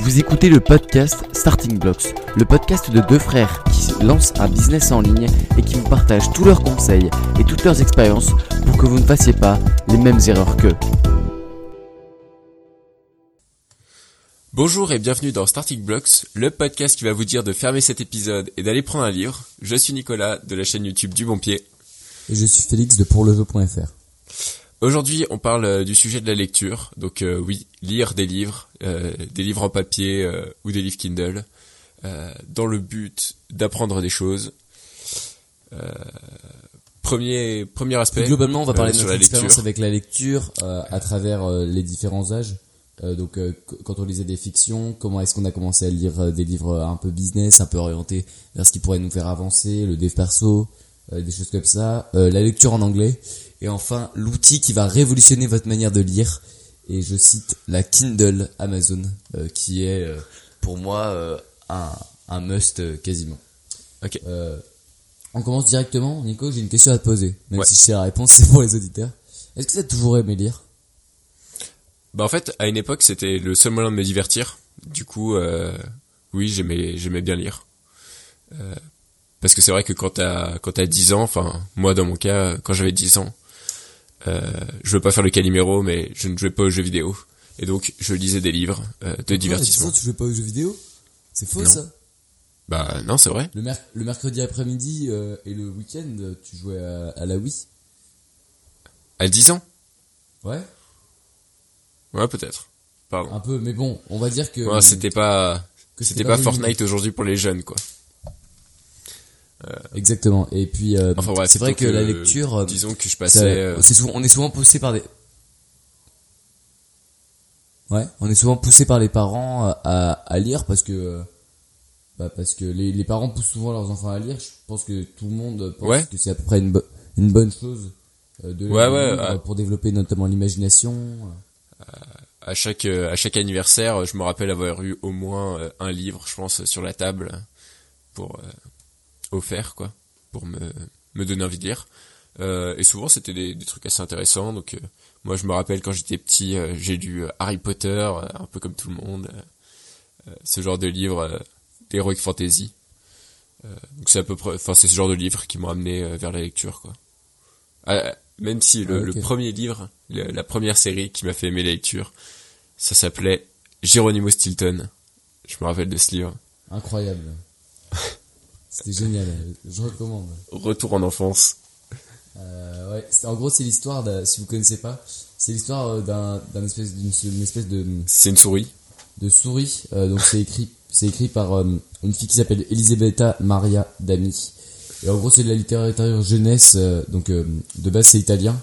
Vous écoutez le podcast Starting Blocks, le podcast de deux frères qui lancent un business en ligne et qui vous partagent tous leurs conseils et toutes leurs expériences pour que vous ne fassiez pas les mêmes erreurs qu'eux. Bonjour et bienvenue dans Starting Blocks, le podcast qui va vous dire de fermer cet épisode et d'aller prendre un livre. Je suis Nicolas de la chaîne YouTube du Bon Pied. Et je suis Félix de pourleveux.fr. Aujourd'hui, on parle euh, du sujet de la lecture. Donc euh, oui, lire des livres, euh, des livres en papier euh, ou des livres Kindle, euh, dans le but d'apprendre des choses. Euh, premier premier aspect. Globalement, on va parler de notre la lecture. expérience avec la lecture euh, à travers les différents âges. Euh, donc, euh, qu- quand on lisait des fictions, comment est-ce qu'on a commencé à lire des livres un peu business, un peu orientés vers ce qui pourrait nous faire avancer, le dev perso, euh, des choses comme ça, euh, la lecture en anglais, et enfin l'outil qui va révolutionner votre manière de lire. Et je cite la Kindle Amazon, euh, qui est euh, pour moi euh, un, un must euh, quasiment. Ok. Euh, on commence directement, Nico. J'ai une question à te poser, même Ouais. si je sais la réponse, c'est pour les auditeurs. Est-ce que tu as toujours aimé lire? Bah en fait, à une époque, c'était le seul moyen de me divertir. Du coup, euh, oui, j'aimais j'aimais bien lire. Euh, parce que c'est vrai que quand t'as quand t'as 10 ans, enfin moi dans mon cas, quand j'avais 10 ans, euh, je veux pas faire le Calimero, mais je ne jouais pas aux jeux vidéo. Et donc, je lisais des livres euh, de divertissement. tu jouais pas aux jeux vidéo? C'est faux Non. ça? Bah non, c'est vrai. Le, merc- le mercredi après-midi euh, et le week-end, tu jouais à, à la Wii? À 10 ans? Ouais. Ouais, peut-être. Pardon. Un peu, mais bon, on va dire que. Ouais, c'était pas c'était pas Fortnite aujourd'hui pour les jeunes quoi. Exactement. Et puis, euh, Enfin c'est vrai que la euh, lecture. euh, disons que je ça- passais euh, c'est souvent, on est souvent poussé par des. Ouais, on est souvent poussé par les parents euh, à, à lire parce que. euh, Bah parce que les, les parents poussent souvent leurs enfants à lire. Je pense que tout le monde pense Ouais. que c'est à peu près une, bo- une bonne chose euh, de Ouais, ouais, pour développer notamment l'imagination. à chaque euh, à chaque anniversaire, je me rappelle avoir eu au moins euh, un livre, je pense, sur la table pour euh, offert quoi, pour me me donner envie de lire. Euh, et souvent c'était des, des trucs assez intéressants. Donc euh, moi je me rappelle quand j'étais petit, euh, j'ai lu euh, Harry Potter, euh, un peu comme tout le monde, euh, ce genre de livre euh, d'heroic fantasy. Euh, donc c'est à peu près, enfin c'est ce genre de livre qui m'ont amené vers la lecture quoi. Ah, même si le, Ah, le premier livre, le- la première série qui m'a fait aimer la lecture, ça s'appelait Geronimo Stilton. Je me rappelle de ce livre. Incroyable. C'était génial. Je recommande. Retour en enfance. Euh, ouais, en gros, c'est l'histoire, si vous connaissez pas, c'est l'histoire euh, d'un, d'un espèce, d'une une espèce de, C'est une souris. de souris. Euh, donc c'est écrit, c'est écrit par euh, une fille qui s'appelle Elisabetta Maria Dami. Et en gros, c'est de la littérature jeunesse. euh, donc euh, de base, c'est italien.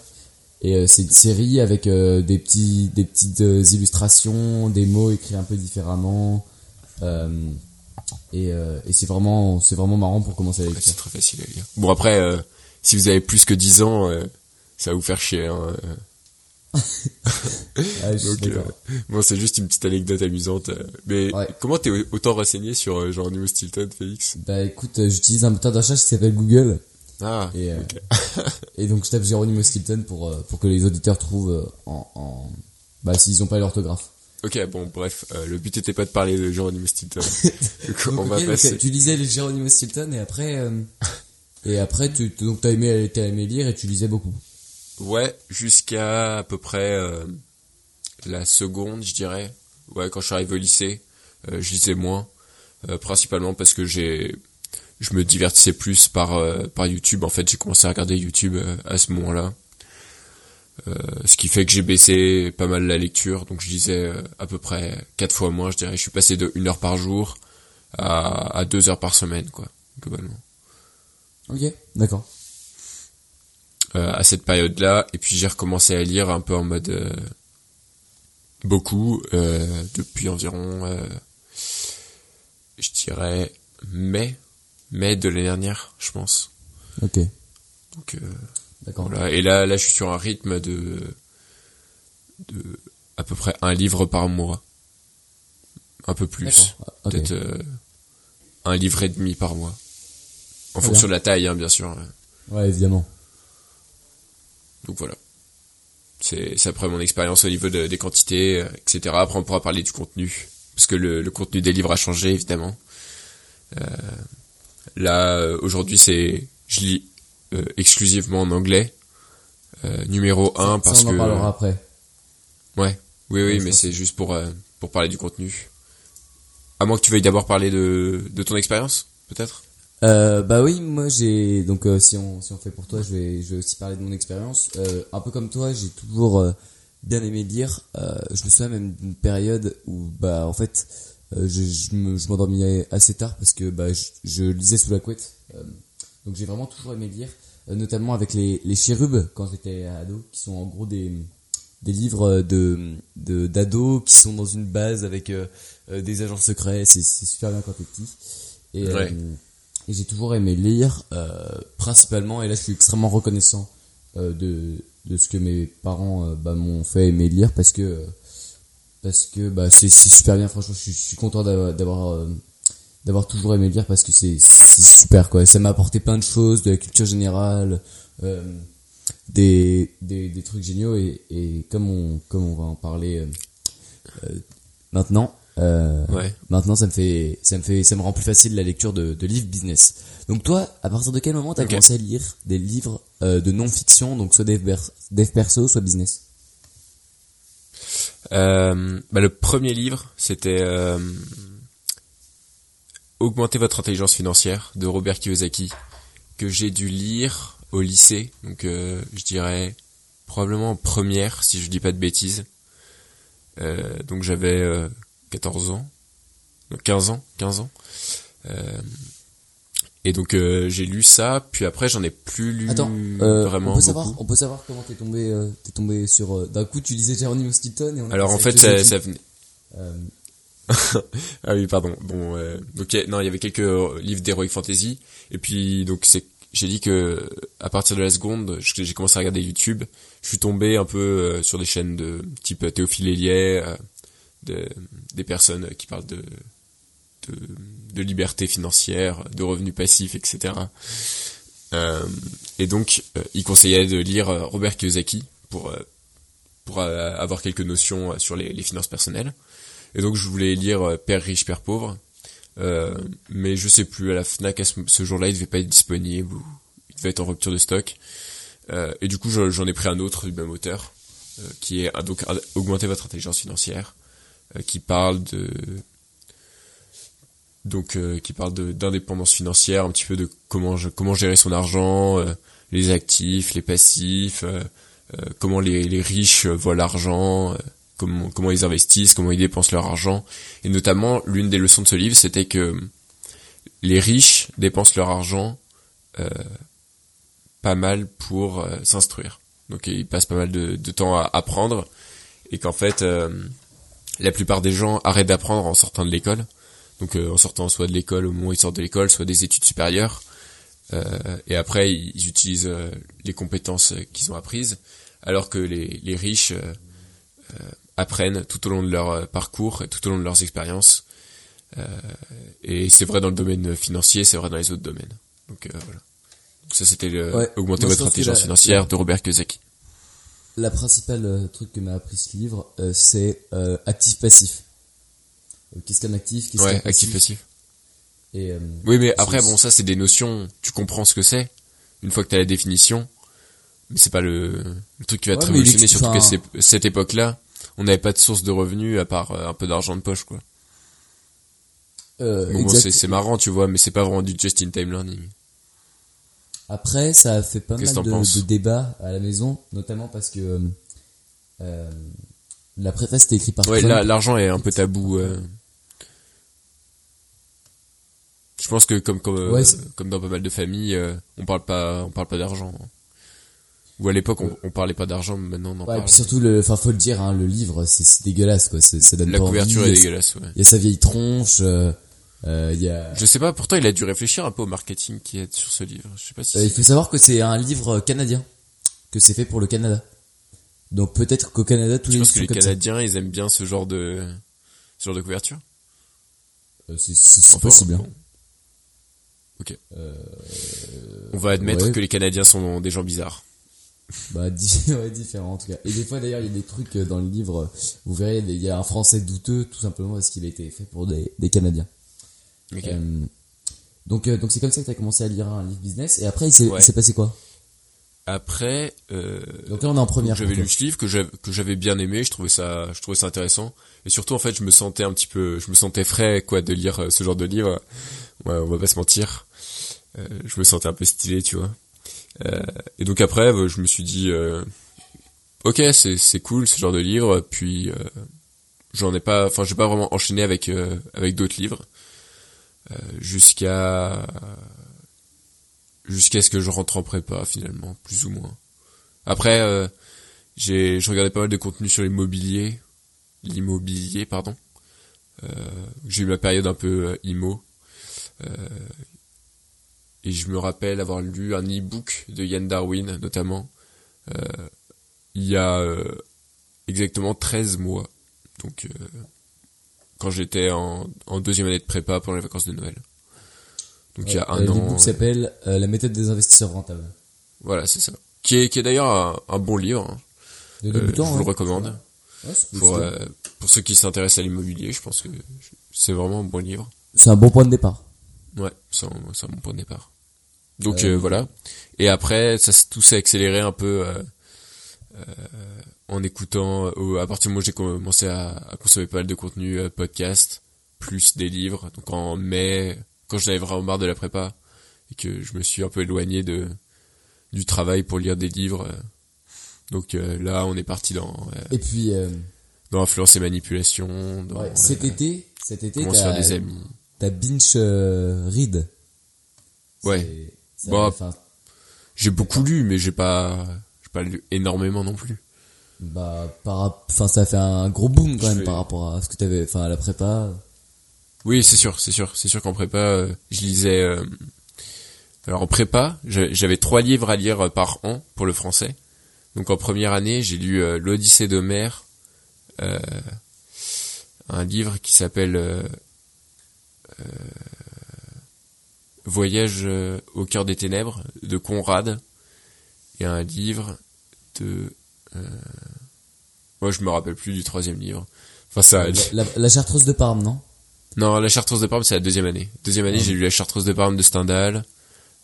Et euh, c'est une série avec euh, des petits, des petites illustrations, des mots écrits un peu différemment. Euh, et euh, et c'est vraiment, c'est vraiment marrant pour commencer à Ouais, lecture. c'est très facile à lire. Bon après, euh, si vous avez plus que 10 ans, euh, ça va vous faire chier. Hein. Ah, Donc, bon, c'est juste une petite anecdote amusante. Mais Ouais. comment t'es autant renseigné sur Geronimo Stilton, Félix? Bah écoute, j'utilise un moteur de recherche qui s'appelle Google Ah, et donc je tape Geronimo Stilton pour pour que les auditeurs trouvent en, en bah s'ils ont pas l'orthographe. Ok, bon, bref, euh, le but était pas de parler de Geronimo Stilton. Donc, Donc, on va ok, donc, passer. tu lisais les Geronimo Stilton et après euh, et après tu donc t'as aimé t'as aimé lire et tu lisais beaucoup. Ouais, jusqu'à à peu près euh, la seconde, je dirais. Ouais, quand je suis arrivé au lycée, je lisais moins, principalement parce que j'ai, je me divertissais plus par par YouTube. En fait, j'ai commencé à regarder YouTube à ce moment-là, ce qui fait que j'ai baissé pas mal la lecture. Donc, je lisais euh, à peu près quatre fois moins, je dirais. Je suis passé de une heure par jour à, à deux heures par semaine, quoi, globalement. Ok, d'accord. euh, à cette période-là. Et puis j'ai recommencé à lire un peu en mode euh, beaucoup euh, depuis environ, euh, je dirais mai, mai de l'année dernière, je pense. Ok, Donc euh, d'accord. voilà. Et là, là, je suis sur un rythme de de à peu près un livre par mois, un peu plus. Ah, peut-être euh, un livre et demi par mois, en Très fonction de la taille, hein, bien sûr. Ouais, évidemment. Donc voilà. C'est après mon expérience au niveau de- des quantités, euh, etc. Après on pourra parler du contenu parce que le, le contenu des livres a changé évidemment. Euh, là, euh, aujourd'hui, c'est je lis exclusivement en anglais. Euh, numéro 1 parce ça, on en que parlera après. ouais, oui, oui, Ouais, mais c'est juste pour euh, pour parler du contenu. À moins que tu veuilles d'abord parler de de ton expérience, peut-être? Euh, bah oui, moi j'ai donc euh, si on si on fait pour toi, je vais je vais aussi parler de mon expérience. Euh, un peu comme toi, j'ai toujours euh, bien aimé lire. Euh, je me souviens même d'une période où bah en fait euh, je je me- je m'endormais assez tard parce que bah je, je lisais sous la couette. Donc j'ai vraiment toujours aimé lire, euh, notamment avec les les chérubes quand j'étais ado, qui sont en gros des des livres de de d'ados qui sont dans une base avec euh, euh, des agents secrets. C'est super bien quand t'es petit. Et Ouais. euh, et j'ai toujours aimé lire, principalement, et là je suis extrêmement reconnaissant de, de ce que mes parents bah, m'ont fait aimer lire parce que parce que bah, c'est super bien, franchement, je suis content d'avoir d'avoir toujours aimé lire parce que c'est super quoi. Ça m'a apporté plein de choses, de la culture générale, euh, des, des des trucs géniaux et, et comme on comme on va en parler euh, euh, maintenant. Euh, Ouais. Maintenant, ça me fait, ça me fait, ça me rend plus facile la lecture de, de livres business. Donc toi, à partir de quel moment t'as commencé à lire des livres euh, de non-fiction, donc soit dev, dev perso, soit business? Euh, bah, le premier livre, c'était euh, Augmenter votre intelligence financière de Robert Kiyosaki que j'ai dû lire au lycée, donc euh, je dirais probablement en première si je dis pas de bêtises. Euh, donc j'avais euh, 14 ans, non, 15 ans, 15 ans. Euh, et donc euh, j'ai lu ça, puis après j'en ai plus lu Attends, euh, vraiment on peut beaucoup. savoir, on peut savoir comment t'es tombé, euh, t'es tombé sur. euh, D'un coup, tu lisais Geronimo Stilton et on Alors en fait ça, ça venait Ah oui, pardon. Bon, euh, donc non, il y avait quelques euh, livres d'heroic fantasy, et puis donc c'est, j'ai dit que à partir de la seconde, j'ai commencé à regarder YouTube, je suis tombé un peu euh, sur des chaînes de type Théophile Hélier, euh, de, des personnes qui parlent de, de de liberté financière, de revenus passifs, etc. Euh, et donc, euh, il conseillait de lire euh, Robert Kiyosaki pour euh, pour euh, avoir quelques notions euh, sur les finances personnelles. Et donc je voulais lire euh, Père riche, Père pauvre. Euh, mais je sais plus, à la FNAC, à ce, ce jour-là, il devait pas être disponible ou il devait être en rupture de stock. Euh, et du coup, je- j'en ai pris un autre du même auteur, euh, qui est ah, donc Augmenter votre intelligence financière, euh, qui parle de donc euh, qui parle d'indépendance financière, un petit peu de comment je- comment gérer son argent, euh, les actifs, les passifs, euh, euh, comment les, les riches voient l'argent, euh, comment comment ils investissent, comment ils dépensent leur argent. Et notamment, l'une des leçons de ce livre, c'était que les riches dépensent leur argent euh, pas mal pour euh, s'instruire. Donc ils passent pas mal de, temps à apprendre et qu'en fait euh, la plupart des gens arrêtent d'apprendre en sortant de l'école. Donc euh, en sortant soit de l'école au moment où ils sortent de l'école, soit des études supérieures. Euh, et après ils, utilisent les compétences qu'ils ont apprises, alors que les, les riches apprennent tout au long de leur euh, parcours et tout au long de leurs expériences. Euh, et c'est vrai dans le domaine financier, c'est vrai dans les autres domaines. Donc euh, voilà. Donc ça c'était le Ouais. augmenter votre intelligence la- financière de Robert Kiyosaki. La principale euh, truc que m'a appris ce livre, euh, c'est euh, actif-passif. Euh, Qu'est-ce qu'un actif? Qu'est-ce Ouais, qu'un actif passif? passif. Et, euh, Oui, mais après bon ça c'est des notions, tu comprends ce que c'est une fois que tu as la définition. Mais c'est pas le, le truc qui va te Ouais, révolutionner, surtout qu'à cette époque-là, on n'avait pas de source de revenus à part euh, un peu d'argent de poche quoi. euh, Bon, c'est marrant, tu vois, mais c'est pas vraiment du just-in-time learning. Après, ça a fait pas mal de, débats à la maison, notamment parce que euh, la préface était écrite par Ouais, l'argent est un peu tabou. euh. Je pense que comme comme euh, Ouais, comme dans pas mal de familles, on parle pas on parle pas d'argent. Ou à l'époque on, on parlait pas d'argent, mais maintenant on en Ouais, et parle. puis surtout, le, enfin, faut le dire, hein, le livre, c'est dégueulasse, quoi. c'est- Ça donne La pas couverture envie. est dégueulasse. Ouais. Il y a sa vieille tronche. euh, euh, il y a. Je sais pas, pourtant il a dû réfléchir un peu au marketing qui est sur ce livre. Je sais pas si. Euh, il faut savoir que c'est un livre canadien, que c'est fait pour le Canada. Donc peut-être qu'au Canada, tous je les pense livres que les ça. Canadiens ils aiment bien ce genre de ce genre de couverture? Euh, C'est c'est- c'est Enfin, possible. hein. bon. Ok. On va admettre ouais. que les Canadiens sont des gens bizarres. Bah, ouais, différent en tout cas. Et des fois d'ailleurs, il y a des trucs euh, dans le livre, euh, vous verrez, il y a un français douteux tout simplement parce qu'il a été fait pour des, des Canadiens. Ok. Euh, donc euh, donc c'est comme ça que tu as commencé à lire un livre business et après il s'est Ouais. passé quoi? Après, euh, Donc là on est en première. j'avais lu ce livre que j'avais bien aimé, je trouvais ça je trouvais ça intéressant et surtout en fait, je me sentais un petit peu je me sentais frais quoi de lire ce genre de livre. Ouais, on va pas se mentir. Je me sentais un peu stylé, tu vois. Euh, et donc après, euh, je me suis dit euh, OK, c'est c'est cool ce genre de livre puis j'en ai pas enfin, j'ai pas vraiment enchaîné avec avec d'autres livres jusqu'à jusqu'à ce que je rentre en prépa finalement, plus ou moins. Après, euh, j'ai, je regardais pas mal de contenu sur l'immobilier, l'immobilier, pardon. Euh, j'ai eu ma période un peu euh. Euh, et je me rappelle avoir lu un e-book de Yann Darwin, notamment, euh, il y a euh, exactement 13 mois. Donc, euh, quand j'étais en, en deuxième année de prépa pendant les vacances de Noël. Donc, il y a un Euh, an. L'ebook s'appelle euh, La méthode des investisseurs rentables. Voilà, c'est ça. Qui est, qui est d'ailleurs un, un bon livre. hein. De Euh, débutant, je vous hein. le recommande. Ouais, Pour, euh, pour ceux qui s'intéressent à l'immobilier, je pense que c'est vraiment un bon livre. C'est un bon point de départ. Ouais, c'est un, c'est un bon point de départ. Donc Euh, voilà. Et après, ça tout s'est accéléré un peu euh, euh, en écoutant. euh, à partir du moment où j'ai commencé à, à consommer pas mal de contenu podcast, plus des livres. Donc en mai, quand j'en avais vraiment marre de la prépa et que je me suis un peu éloigné de du travail pour lire des livres. donc euh, là, on est parti dans euh, Et puis euh, dans influence et manipulation, dans ouais, cet été, cet été comment se faire t'as des amis. t'as binge euh, read. Ouais. Bah, J'ai beaucoup lu, mais j'ai pas, j'ai pas lu énormément non plus. bah par enfin ça a fait un gros boom quand Je même par rapport à ce que t'avais enfin à la prépa. Oui, c'est sûr, c'est sûr, c'est sûr qu'en prépa, euh, je lisais. euh, alors en prépa, j'a- j'avais trois livres à lire par an pour le français. Donc en première année, j'ai lu euh, l'Odyssée d'Homère, euh, un livre qui s'appelle euh, euh, Voyage euh, au cœur des ténèbres de Conrad, et un livre de. Euh, moi, je me rappelle plus du troisième livre. Enfin, ça. La, la, la chartreuse de Parme, non? Non, la Chartreuse de Parme, c'est la deuxième année. Deuxième année, Ah. j'ai lu la Chartreuse de Parme de Stendhal,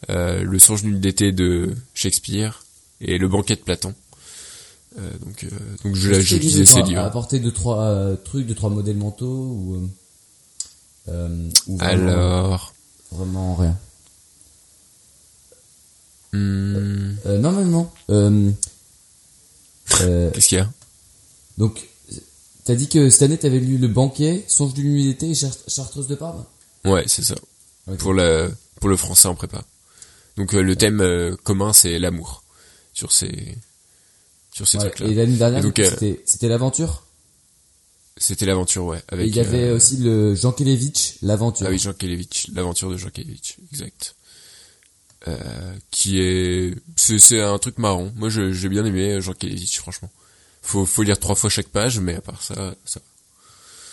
euh, le Songe d'une d'été de Shakespeare et le Banquet de Platon. Euh, donc, euh, donc je, je lisais livres ces livres. apporter deux trois euh, trucs, deux trois modèles mentaux ou ou Alors, vraiment rien. hmm, Euh, non non non. Euh, euh, qu'est-ce qu'il y a? Donc t'as dit que cette année t'avais lu Le Banquet, Songe d'une nuit d'été et Char- Chartreuse de Parme? Ouais, c'est ça. Pour le pour le français en prépa. Donc euh, le thème euh, commun, c'est l'amour sur ces sur ces Ouais, trucs-là. et l'année dernière euh, c'était l'aventure? C'était l'aventure, ouais. Avec, il y avait euh, aussi le Jean Kelevitch, l'aventure. Ah oui, Jean Kelevitch, l'aventure de Jean Kelevitch, exact. Euh, qui est, c'est, c'est un truc marrant. Moi, je, j'ai bien aimé euh, Jean Kelevitch, franchement. Faut, faut lire trois fois chaque page, mais à part ça, ça.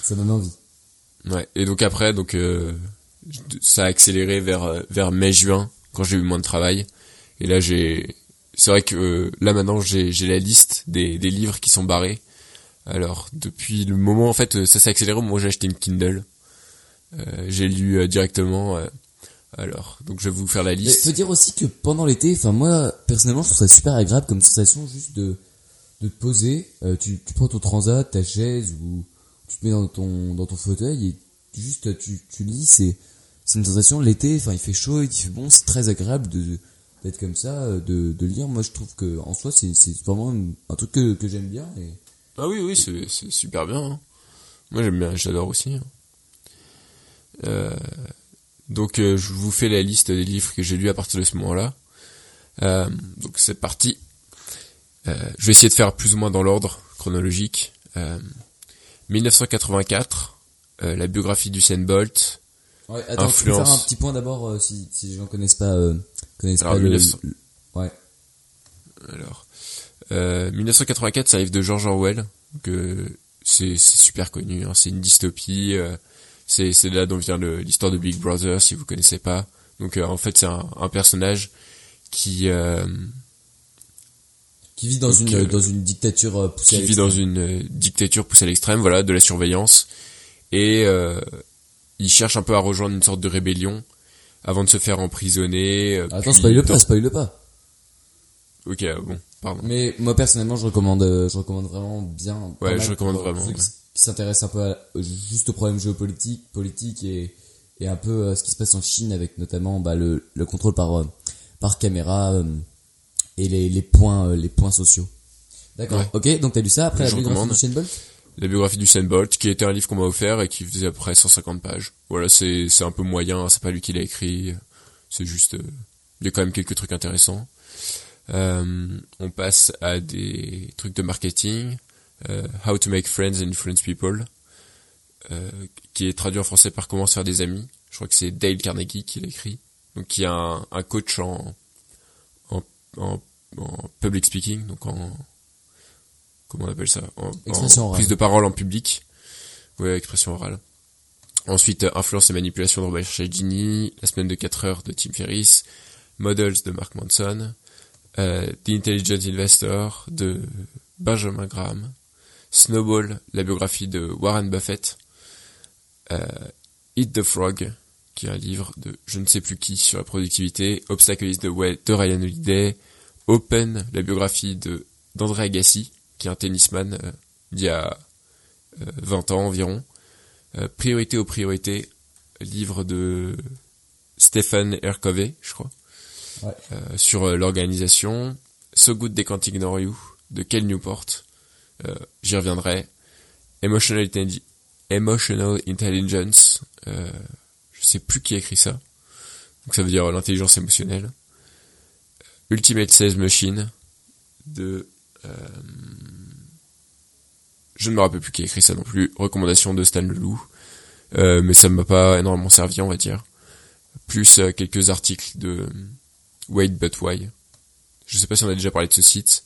Ça donne envie. Ouais. Et donc après, donc, euh, ça a accéléré vers, euh, vers mai-juin, quand j'ai eu moins de travail. Et là, j'ai, c'est vrai que là maintenant, j'ai, j'ai la liste des, des livres qui sont barrés. Alors, depuis le moment, en fait, euh, ça s'est accéléré au moment où j'ai acheté une Kindle. Euh, j'ai lu euh, directement. euh, alors, donc je vais vous faire la liste. faut dire aussi que pendant l'été, enfin moi personnellement, je trouve ça super agréable comme sensation juste de de te poser. Tu tu prends ton transat, ta chaise ou tu te mets dans ton dans ton fauteuil et juste tu tu lis. C'est c'est une sensation l'été. Enfin il fait chaud, il fait bon, c'est très agréable de d'être comme ça, de de lire. Moi je trouve que en soi c'est c'est vraiment un truc que que j'aime bien et Ah oui, oui, c'est, c'est super bien. hein. Moi, j'aime bien, j'adore aussi. hein. Euh, donc, euh, je vous fais la liste des livres que j'ai lus à partir de ce moment-là. Euh, donc, c'est parti. Euh, je vais essayer de faire plus ou moins dans l'ordre chronologique. Euh, 1984, euh, la biographie d'Usain Bolt. Ouais, attends, Influence. faire un petit point d'abord euh, si, si les gens connaissent pas, euh, connaissent Alors, pas le, 1900. le- ouais. Alors, euh, 1984, ça arrive de George Orwell, que c'est super connu, hein, c'est une dystopie. euh, c'est là dont vient le- l'histoire de Big Brother, si vous connaissez pas. Donc euh, en fait, c'est un, un personnage qui euh, Qui vit dans Donc, une euh, dans une dictature euh, poussée à qui vit dans l'extrême. une euh, dictature poussée à l'extrême, voilà, de la surveillance, et euh, il cherche un peu à rejoindre une sorte de rébellion avant de se faire emprisonner. euh, Attends, spoil dans- pas, spoil pas. Ok, euh, bon, pardon. Mais moi personnellement, je recommande, euh, je recommande vraiment bien. Ouais, je recommande vraiment, ceux qui, qui s'intéressent un peu à, euh, juste aux problèmes géopolitiques, politiques et et un peu euh, ce qui se passe en Chine avec notamment bah, le le contrôle par par caméra et les les points les points sociaux. D'accord. Ouais. Ok, donc t'as lu ça après Je la biographie du Shane Bolt? La biographie du Bolt, qui était un livre qu'on m'a offert et qui faisait à peu près 150 pages. Voilà, c'est c'est un peu moyen, c'est pas lui qui l'a écrit, c'est juste, il y a quand même quelques trucs intéressants. Euh, on passe à des trucs de marketing, euh, How to make friends and influence people, euh, qui est traduit en français par Comment se faire des amis. Je crois que c'est Dale Carnegie qui l'a écrit, donc qui est un, un coach en, en, en, en public speaking, donc en comment on appelle ça, en, en prise de parole en public, ouais, expression orale. Ensuite, euh, influence et manipulation de Robert Cialdini, la semaine de 4 heures de Tim Ferriss, Models de Mark Manson, euh, The Intelligent Investor de Benjamin Graham, Snowball, la biographie de Warren Buffett, euh, Eat the Frog, qui est un livre de je ne sais plus qui sur la productivité, Obstacle is the Way de Ryan Holiday, Open, la biographie de d'André Agassi, qui est un tennisman euh, d'il y a euh, 20 ans environ, euh, Priorité aux priorités, livre de Stephen R. Covey, je crois, Euh, sur euh, l'organisation, So Good They Can't Ignore You, de Kel Newport, euh, j'y reviendrai, Emotional, Intelli- Emotional Intelligence, euh, je sais plus qui a écrit ça, donc ça veut dire euh, l'intelligence émotionnelle, Ultimate Sales Machine, de... euh, je ne me rappelle plus qui a écrit ça non plus, recommandation de Stan Leloup, euh, mais ça ne m'a pas énormément servi, on va dire. Plus euh, quelques articles de euh, Wait But Why? Je sais pas si on a déjà parlé de ce site,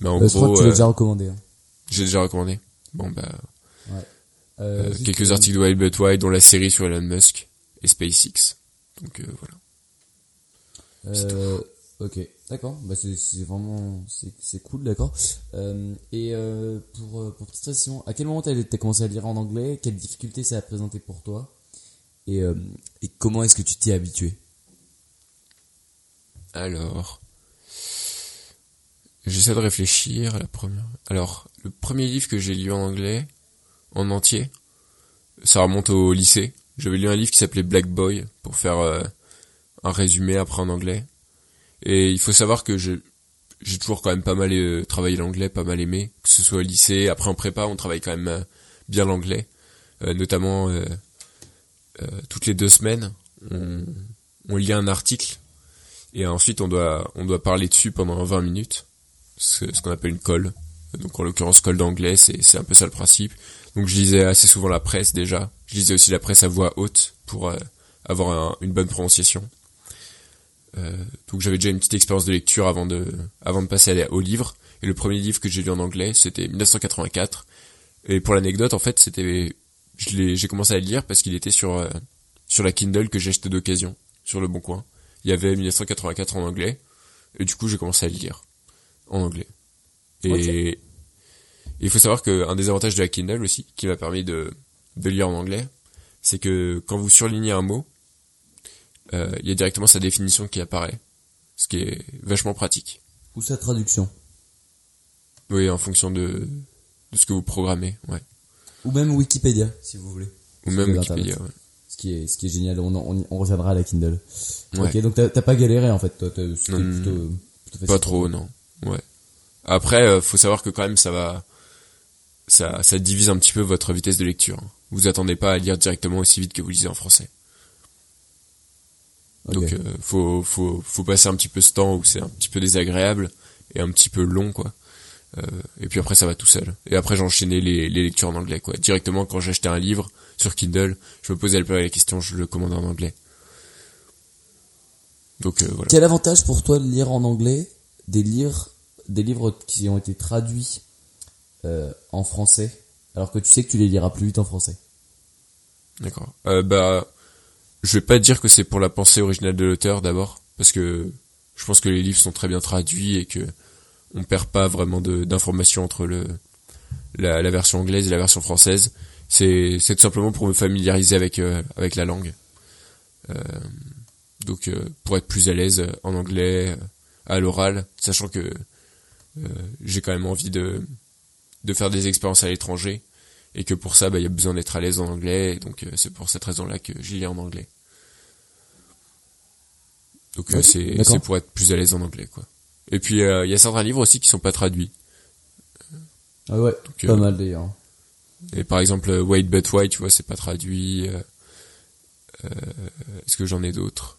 mais en Euh, Je crois que gros, tu l'as euh, déjà recommandé. hein. j'ai déjà recommandé. Bon bah, Euh, euh, juste, quelques euh, articles de Wait But Why, dont la série sur Elon Musk et SpaceX. Donc euh, voilà. Euh, ok, d'accord. Bah c'est vraiment c'est c'est cool, d'accord. Euh, et euh, pour euh, pour petite précision, à quel moment t'as as commencé à lire en anglais? Quelles difficultés ça a présenté pour toi? Et euh, et comment est-ce que tu t'y es habitué? Alors, j'essaie de réfléchir à la première. Alors, le premier livre que j'ai lu en anglais, en entier, ça remonte au lycée. J'avais lu un livre qui s'appelait Black Boy pour faire euh, un résumé après en anglais. Et il faut savoir que j'ai toujours quand même pas mal euh, travaillé l'anglais, pas mal aimé, que ce soit au lycée, après en prépa, on travaille quand même euh, bien l'anglais, notamment toutes les deux semaines, on lit un article et ensuite on doit on doit parler dessus pendant 20 minutes, ce, qu'on appelle une colle. Donc en l'occurrence colle d'anglais, c'est c'est un peu ça le principe. Donc je lisais assez souvent la presse déjà. Je lisais aussi la presse à voix haute pour euh, avoir un- une bonne prononciation. Euh, donc j'avais déjà une petite expérience de lecture avant de avant de passer au livre. Et le premier livre que j'ai lu en anglais, c'était 1984. Et pour l'anecdote, en fait, c'était je l'ai j'ai commencé à le lire parce qu'il était sur euh, sur la Kindle que j'ai acheté d'occasion sur le Bon Coin. Il y avait 1984 en anglais et du coup j'ai commencé à le lire en anglais. Et il faut savoir que un des avantages de la Kindle aussi, qui m'a permis de de lire en anglais, c'est que quand vous surlignez un mot, euh, il y a directement sa définition qui apparaît, ce qui est vachement pratique. Ou sa traduction Oui, en fonction de de ce que vous programmez, ouais. Ou même Wikipédia, si vous voulez. Ou même Wikipédia, ouais. Ce qui est ce qui est génial. On on, on reviendra à la Kindle. Ouais. Ok, donc t'as pas galéré en fait. Toi, t'as- c'était Non, plutôt, plutôt facile Pas trop, non. Ouais. Après, euh, faut savoir que quand même, ça va, ça, ça divise un petit peu votre vitesse de lecture. Vous attendez pas à lire directement aussi vite que vous lisez en français. Ok. Donc, euh, faut, faut, faut passer un petit peu ce temps où c'est un petit peu désagréable et un petit peu long, quoi. Euh, et puis après, ça va tout seul. Et après, j'enchaînais les, les lectures en anglais, quoi. Directement, quand j'achetais un livre sur Kindle, je me posais la question, je le commandais en anglais. Donc, euh, voilà. Quel avantage pour toi de lire en anglais des livres, des livres qui ont été traduits euh, en français, alors que tu sais que tu les liras plus vite en français? D'accord. Euh, bah, je vais pas dire que c'est pour la pensée originale de l'auteur d'abord, parce que je pense que les livres sont très bien traduits et que on perd pas vraiment d'informations entre le la, la version anglaise et la version française. C'est c'est tout simplement pour me familiariser avec euh, avec la langue. Euh, donc euh, pour être plus à l'aise en anglais à l'oral, sachant que j'ai quand même envie de de faire des expériences à l'étranger et que pour ça bah, il y a besoin d'être à l'aise en anglais et donc c'est pour cette raison-là que j'y lis en anglais. Donc Ouais, c'est c'est pour être plus à l'aise en anglais quoi. Et puis euh, il y a certains livres aussi qui sont pas traduits. Ah ouais, Donc, pas euh, mal d'ailleurs. Et par exemple, euh, Wait But Why, tu vois, c'est pas traduit. euh, euh, Est-ce que j'en ai d'autres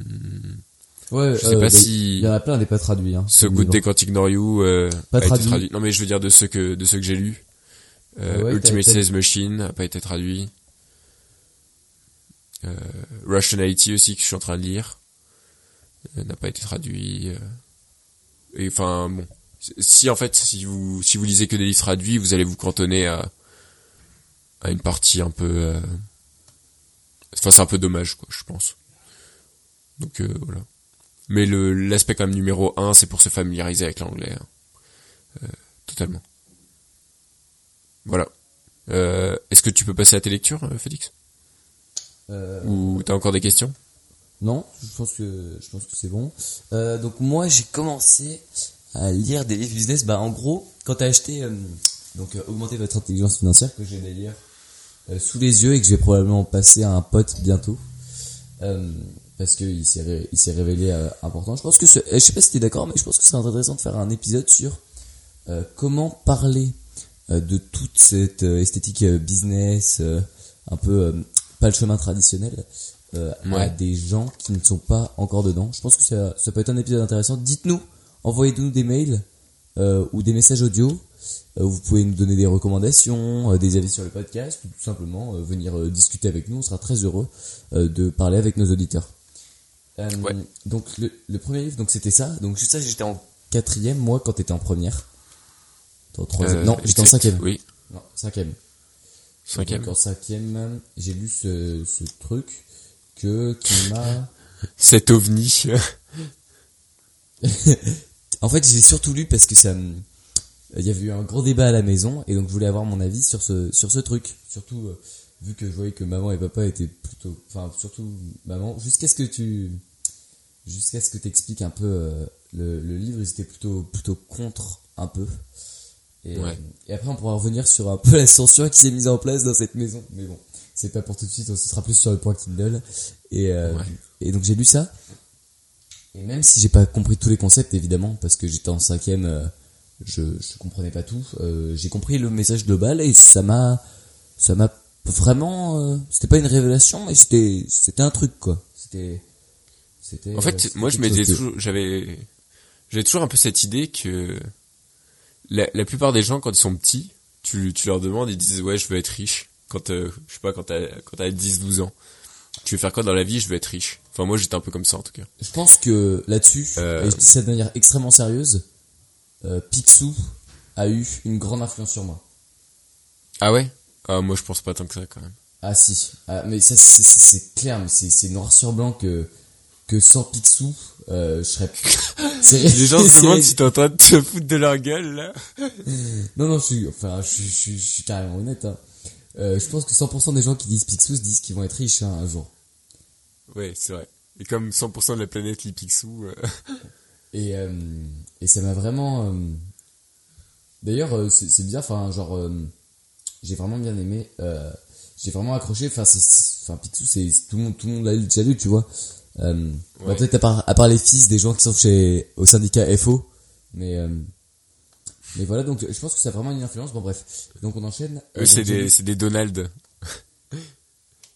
Hmm, Ouais, Je sais euh, pas bah, si Il y en a plein, n'est pas traduit. Hein, ce Good livre. Day Can't Ignore You euh, Pas a été traduit. traduit. Non mais je veux dire de ceux que de ceux que j'ai lus. Euh, ouais, Ultimate Sales Machine a pas été traduit. Euh, Rationality aussi que je suis en train de lire euh, n'a pas été traduit. euh. Et enfin bon, si en fait si vous si vous lisez que des livres traduits, vous allez vous cantonner à à une partie un peu. euh, Enfin c'est un peu dommage quoi, je pense. Donc euh, voilà. Mais le l'aspect quand même numéro un, c'est pour se familiariser avec l'anglais. hein. Euh, totalement. Voilà. Est-ce que tu peux passer à tes lectures, Félix? Ou t'as encore des questions? Non, je pense que je pense que c'est bon. Donc moi j'ai commencé à lire des livres business. Bah en gros, quand t'as acheté euh, donc euh, augmenter votre intelligence financière que j'ai des lire euh, sous les yeux et que je vais probablement passer à un pote bientôt. Euh, parce que il s'est ré- révélé important. Je pense que ce- je sais pas si t'es d'accord, mais je pense que c'est intéressant de faire un épisode sur comment parler de toute cette esthétique business, un peu pas le chemin traditionnel, euh, à des gens qui ne sont pas encore dedans. Je pense que ça, ça peut être un épisode intéressant. Dites-nous, envoyez-nous des mails euh, ou des messages audio. Euh, vous pouvez nous donner des recommandations, euh, des avis sur le podcast, ou tout simplement venir discuter avec nous. On sera très heureux de parler avec nos auditeurs. Ouais. Donc le, le premier livre, donc c'était ça. Donc ça, j'étais en quatrième, moi, quand t'étais en première. T'es en troisième. Non, j'étais en cinquième. Oui, Non, cinquième. cinquième. Donc en cinquième, j'ai lu ce, ce truc que qui m'a. Cet ovni. En fait, j'ai surtout lu parce que ça, me- il y avait eu un gros débat à la maison et donc je voulais avoir mon avis sur ce sur ce truc. Surtout euh, vu que je voyais que maman et papa étaient plutôt, enfin surtout maman, jusqu'à ce que tu, jusqu'à ce que t'expliques un peu euh, le, le livre, ils étaient plutôt plutôt contre un peu. Et, Ouais. euh, et après, on pourra revenir sur un peu la censure qui s'est mise en place dans cette maison. Mais bon, c'est pas pour tout de suite, se sera plus sur le point Kindle. Et, euh, Ouais. et donc j'ai lu ça. Et même si j'ai pas compris tous les concepts, évidemment, parce que j'étais en cinquième, euh, je, je comprenais pas tout. euh, j'ai compris le message global et ça m'a, ça m'a vraiment, euh, c'était pas une révélation, mais c'était, c'était un truc quoi. C'était, c'était. En euh, fait, c'était moi je m'étais toujours, j'avais, j'avais toujours un peu cette idée que la, la plupart des gens quand ils sont petits, tu, tu leur demandes, ils disent ouais je veux être riche. Quand euh, je sais pas quand t'as quand t'as 10-12 ans, tu veux faire quoi dans la vie? Je veux être riche. Enfin moi j'étais un peu comme ça en tout cas. Je pense que là-dessus, Euh. et je dis ça de manière extrêmement sérieuse, euh, Picsou a eu une grande influence sur moi. Ah ouais? Ah moi je pense pas tant que ça quand même. Ah si, ah, mais ça c'est- clair, mais c'est noir sur blanc que que sans Picsou, euh, je serais. c'est- Les gens se demandent si t'es en train de te foutre de leur gueule là. Non non, je suis, enfin, je suis carrément honnête. Hein. Euh, je pense que 100% des gens qui disent Picsou se disent qu'ils vont être riches hein, un jour. Ouais c'est vrai. Et comme 100% de la planète lit Picsou, euh, Et, euh, et ça m'a vraiment. euh, D'ailleurs, c'est bien. Enfin, genre, j'ai vraiment bien aimé. J'ai vraiment accroché. Enfin, enfin, Picsou, c'est tout le monde, tout le monde l'a déjà lu, tu vois. Bon, Ouais. peut-être à part, à part les fils des gens qui sont chez au syndicat FO, mais mais voilà. Donc, je pense que ça a vraiment une influence. Bon, bref. Donc, on enchaîne. eux c'est des des Donald.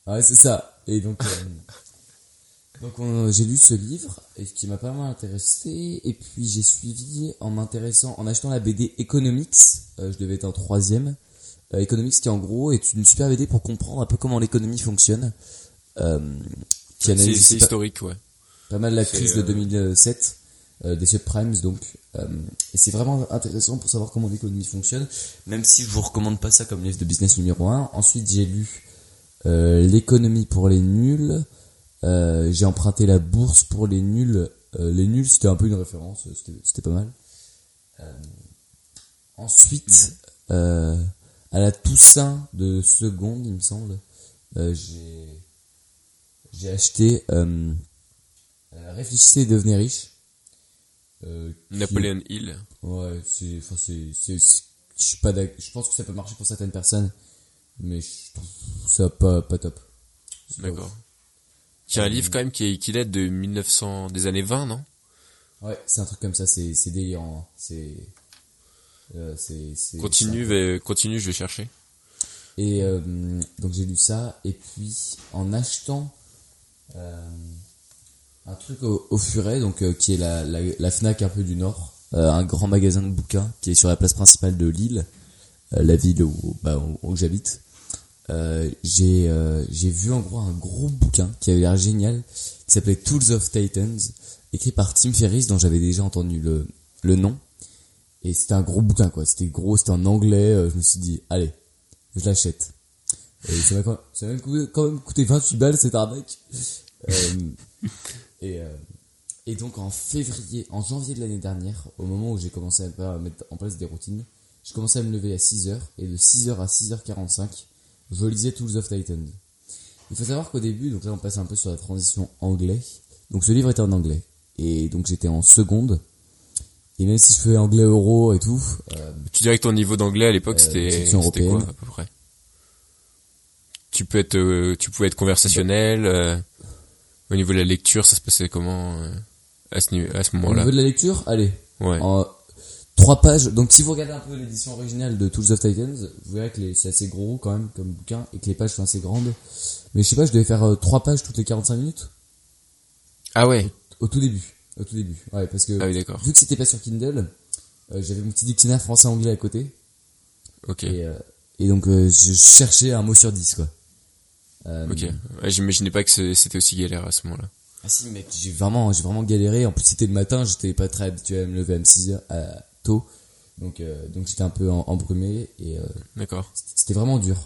ah ouais, c'est ça. Et donc, euh, donc on- j'ai lu ce livre et qui m'a pas mal intéressé. Et puis j'ai suivi en m'intéressant, en achetant la BD Economics. euh, je devais être en troisième. Euh, Economics qui en gros est une super BD pour comprendre un peu comment l'économie fonctionne. Euh, qui C'est analyse c'est pas, historique ouais. pas mal la crise de euh, 2007 euh, des subprimes donc. Et c'est vraiment intéressant pour savoir comment l'économie fonctionne. Même si je vous recommande pas ça comme livre de business numéro 1. Ensuite j'ai lu l'économie pour les nuls. Euh, j'ai emprunté la bourse pour les nuls Euh, les nuls, c'était un peu une référence, c'était c'était pas mal. Euh, ensuite, euh, à la Toussaint de seconde, il me semble, euh, j'ai j'ai acheté Réfléchissez et devenez riche. Euh, qui- Napoleon Hill. Ouais, c'est, enfin, c'est, je suis pas je pense que ça peut marcher pour certaines personnes, mais je trouve ça pas, pas top. D'accord. Qui est un livre quand même qui, est- qui date de 1900, des années 20, non? Ouais, c'est un truc comme ça, c'est, c'est délirant, hein. c'est, euh, c'est. Continue, continue, je vais chercher. Et euh, donc j'ai lu ça, et puis en achetant euh, un truc au, au Furet, donc euh, qui est la, la, la Fnac un peu du Nord, euh, un grand magasin de bouquins qui est sur la place principale de Lille, euh, la ville où, bah, où, où j'habite. Euh, j'ai euh, j'ai vu en gros un gros bouquin qui avait l'air génial, qui s'appelait Tools of Titans, écrit par Tim Ferriss, dont j'avais déjà entendu le, le nom. Et c'était un gros bouquin, quoi. C'était gros, c'était en anglais. euh, je me suis dit, allez, je l'achète. Et ça m'a quand, m'a coûté- quand même coûté 28 balles cette arnaque. Et, et donc en février, en janvier de l'année dernière, au moment où j'ai commencé à mettre en place des routines, je commençais à me lever à 6h et de 6h à 6h45, je lisais Tools of Titan. Il faut savoir qu'au début, donc là on passe un peu sur la transition anglais, donc ce livre était en anglais. Et donc j'étais en seconde. Et même si je faisais anglais euro et tout, euh, Tu dirais que ton niveau d'anglais à l'époque Euh, c'était quoi à peu près? Tu peux être euh, tu pouvais être conversationnel euh, au niveau de la lecture, ça se passait comment euh, à ce niveau, à ce au moment-là? niveau de la lecture, allez, Ouais. en trois pages. Donc si vous regardez un peu l'édition originale de Tools of Titans, vous verrez que c'est assez gros quand même comme bouquin et que les pages sont assez grandes. Mais je sais pas, je devais faire euh, trois pages toutes les 45 minutes Ah ouais. au tout début. Au tout début. Ouais, parce que Ah oui, d'accord. vu que c'était pas sur Kindle, euh, j'avais mon petit dictionnaire français-anglais à côté. OK. Et, euh, et donc euh, je cherchais un mot sur 10 quoi. OK. Ouais, j'imaginais pas que c'était aussi galère à ce moment-là. Ah si mec, j'ai vraiment, j'ai vraiment galéré. En plus c'était le matin, j'étais pas très habitué à me lever à 6 heures à, tôt, donc euh, donc j'étais un peu embrumé et euh, D'accord. c'était vraiment dur.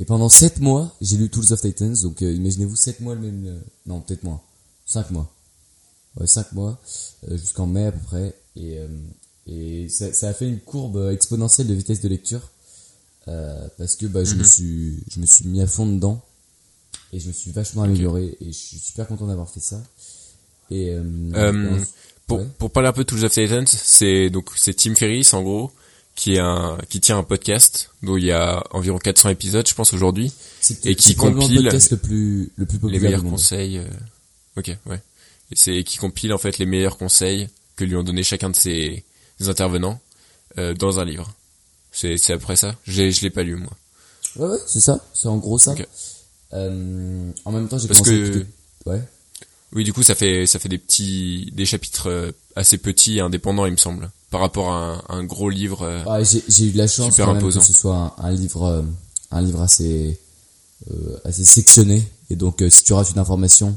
Et pendant 7 mois, j'ai lu Tools of Titans, donc euh, imaginez-vous 7 mois le même, non peut-être moins, 5 mois, ouais 5 mois jusqu'en mai à peu près, et et ça, ça a fait une courbe exponentielle de vitesse de lecture parce que bah je me Mhm. suis je me suis mis à fond dedans et je me suis vachement amélioré et je suis super content d'avoir fait ça. Et Pour, ouais. pour parler un peu de Tools of Titans, c'est donc c'est Tim Ferriss en gros qui est un qui tient un podcast dont il y a environ 400 épisodes je pense aujourd'hui et qui compile le podcast le plus le plus les meilleurs conseils euh, OK, ouais. Et c'est qui compile en fait les meilleurs conseils que lui ont donné chacun de ses intervenants euh, dans un livre. C'est c'est après ça. J'ai je l'ai pas lu moi. Ouais ouais, c'est ça, c'est en gros ça. Euh, en même temps, j'ai commencé que- écouter- ouais. Oui, du coup, ça fait ça fait des petits des chapitres euh, assez petits et indépendants, il me semble, par rapport à un, un gros livre. euh, Ouais, j'ai eu de la chance quand même que ce soit un, un livre euh, un livre assez euh, assez sectionné et donc euh, si tu rates une information,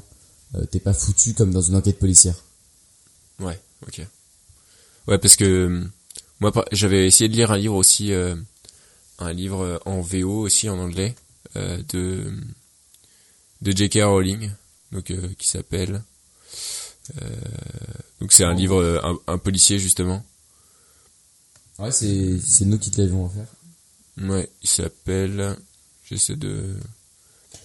t'es pas foutu comme dans une enquête policière. Ouais, ok. Ouais, parce que moi, j'avais essayé de lire un livre aussi, un livre en VO aussi en anglais de de J.K. Rowling, donc euh, qui s'appelle. euh, donc c'est un livre, euh, un, un policier justement. Ouais, c'est c'est nous qui te l'avions offert. Ouais, il s'appelle. J'essaie de.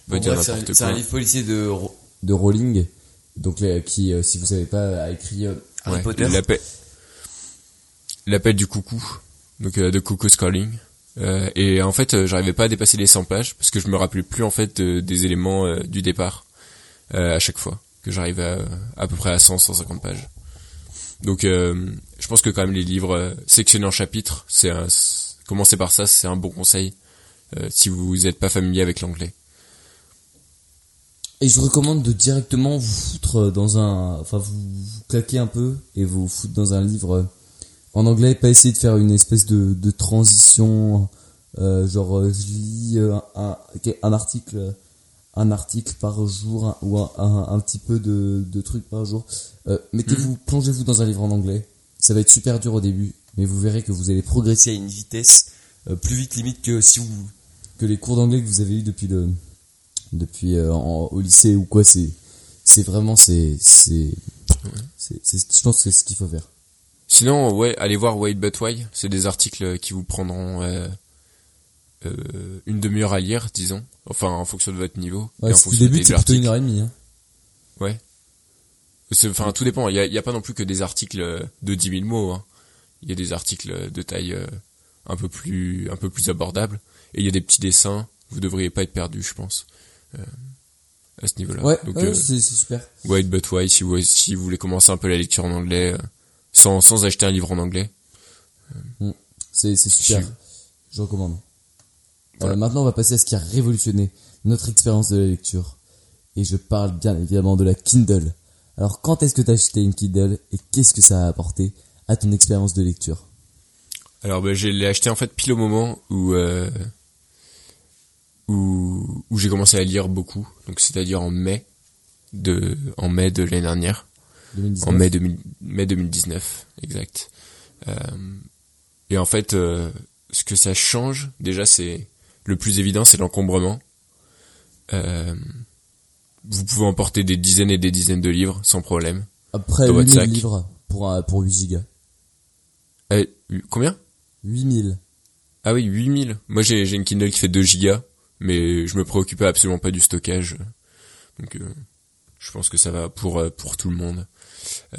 Pas Bon, dire bref, c'est un- c'est livre policier de Ro- de Rowling, donc euh, qui, euh, si vous savez pas, a écrit euh, Harry Ouais, Potter. L'appel, l'appel du coucou, donc euh, de Cuckoo's Calling. Euh, et en fait, euh, j'arrivais pas à dépasser les 100 pages parce que je me rappelais plus en fait de- des éléments euh, du départ euh, à chaque fois que j'arrivais à, à peu près à 100 150 pages. Donc, euh, je pense que quand même les livres euh, sectionnés en chapitres, c'est commencer par ça, c'est un bon conseil euh, si vous n'êtes pas familier avec l'anglais. Et je recommande de directement vous foutre dans un, enfin vous, vous claquer un peu et vous foutre dans un livre en anglais, pas essayer de faire une espèce de, de transition, euh, genre euh, je lis euh, un, un article, un article par jour ou un, un, un petit peu de, de trucs par jour. Euh, mettez-vous, plongez-vous dans un livre en anglais. Ça va être super dur au début, mais vous verrez que vous allez progresser à une vitesse euh, plus vite limite que si vous que les cours d'anglais que vous avez eu depuis le depuis euh, en- au lycée ou quoi c'est c'est vraiment c'est c'est C'est, c'est, je pense que c'est ce qu'il faut faire. Sinon, ouais, allez voir Wait But Why. C'est des articles qui vous prendront euh, une demi-heure à lire, disons. Enfin, en fonction de votre niveau. Ouais, et en c'est- au fonction début, c'est plutôt une heure et demie. Hein. Ouais. C'est- Enfin, tout dépend. Il y a, y a pas non plus que des articles de 10 000 mots. hein. Il y a des articles de taille euh, un peu plus, un peu plus abordable. Et il y a des petits dessins. Vous devriez pas être perdu, je pense, euh, à ce niveau-là. Ouais, Donc, ouais, euh, c'est, c'est super. Wait But Why, si vous, si vous voulez commencer un peu la lecture en anglais, euh, sans, sans acheter un livre en anglais. C'est, c'est super. Je recommande. Voilà. Euh, maintenant, on va passer à ce qui a révolutionné notre expérience de la lecture. Et je parle bien évidemment de la Kindle. Alors, quand est-ce que t'as acheté une Kindle et qu'est-ce que ça a apporté à ton expérience de lecture? Alors ben, je l'ai acheté en fait pile au moment où euh, où, où j'ai commencé à lire beaucoup, donc c'est-à-dire en mai de en mai de l'année dernière, 2019 en mai 2000 mai 2019 exact. Euh, et en fait euh, ce que ça change déjà c'est le plus évident c'est l'encombrement. Euh, vous pouvez emporter des dizaines et des dizaines de livres sans problème. Après dans votre 8000 sac. livres pour, un- pour 8 gigas. Euh, combien? 8000. Ah oui, 8000. Moi j'ai j'ai une Kindle qui fait 2 gigas, mais je me préoccupais absolument pas du stockage. Donc euh, je pense que ça va pour euh, pour tout le monde.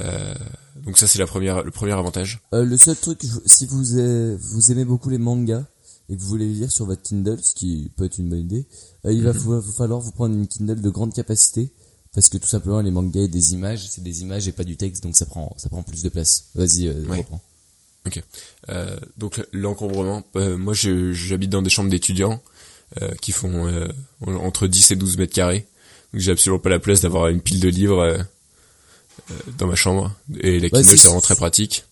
Euh, donc ça c'est la première le premier avantage. Euh, le seul truc, si vous, euh, vous aimez beaucoup les mangas et que vous voulez lire sur votre Kindle, ce qui peut être une bonne idée, euh, il va Mhm. vous, vous falloir vous prendre une Kindle de grande capacité parce que tout simplement les mangas et des images, c'est des images et pas du texte, donc ça prend ça prend plus de place. Vas-y, euh, reprends. Euh, donc l'encombrement, euh, moi j'habite dans des chambres d'étudiants qui font entre 10 et 12 mètres carrés. Donc j'ai absolument pas la place d'avoir une pile de livres dans ma chambre. Et la Ouais, Kindle c'est- c'est vraiment très pratique.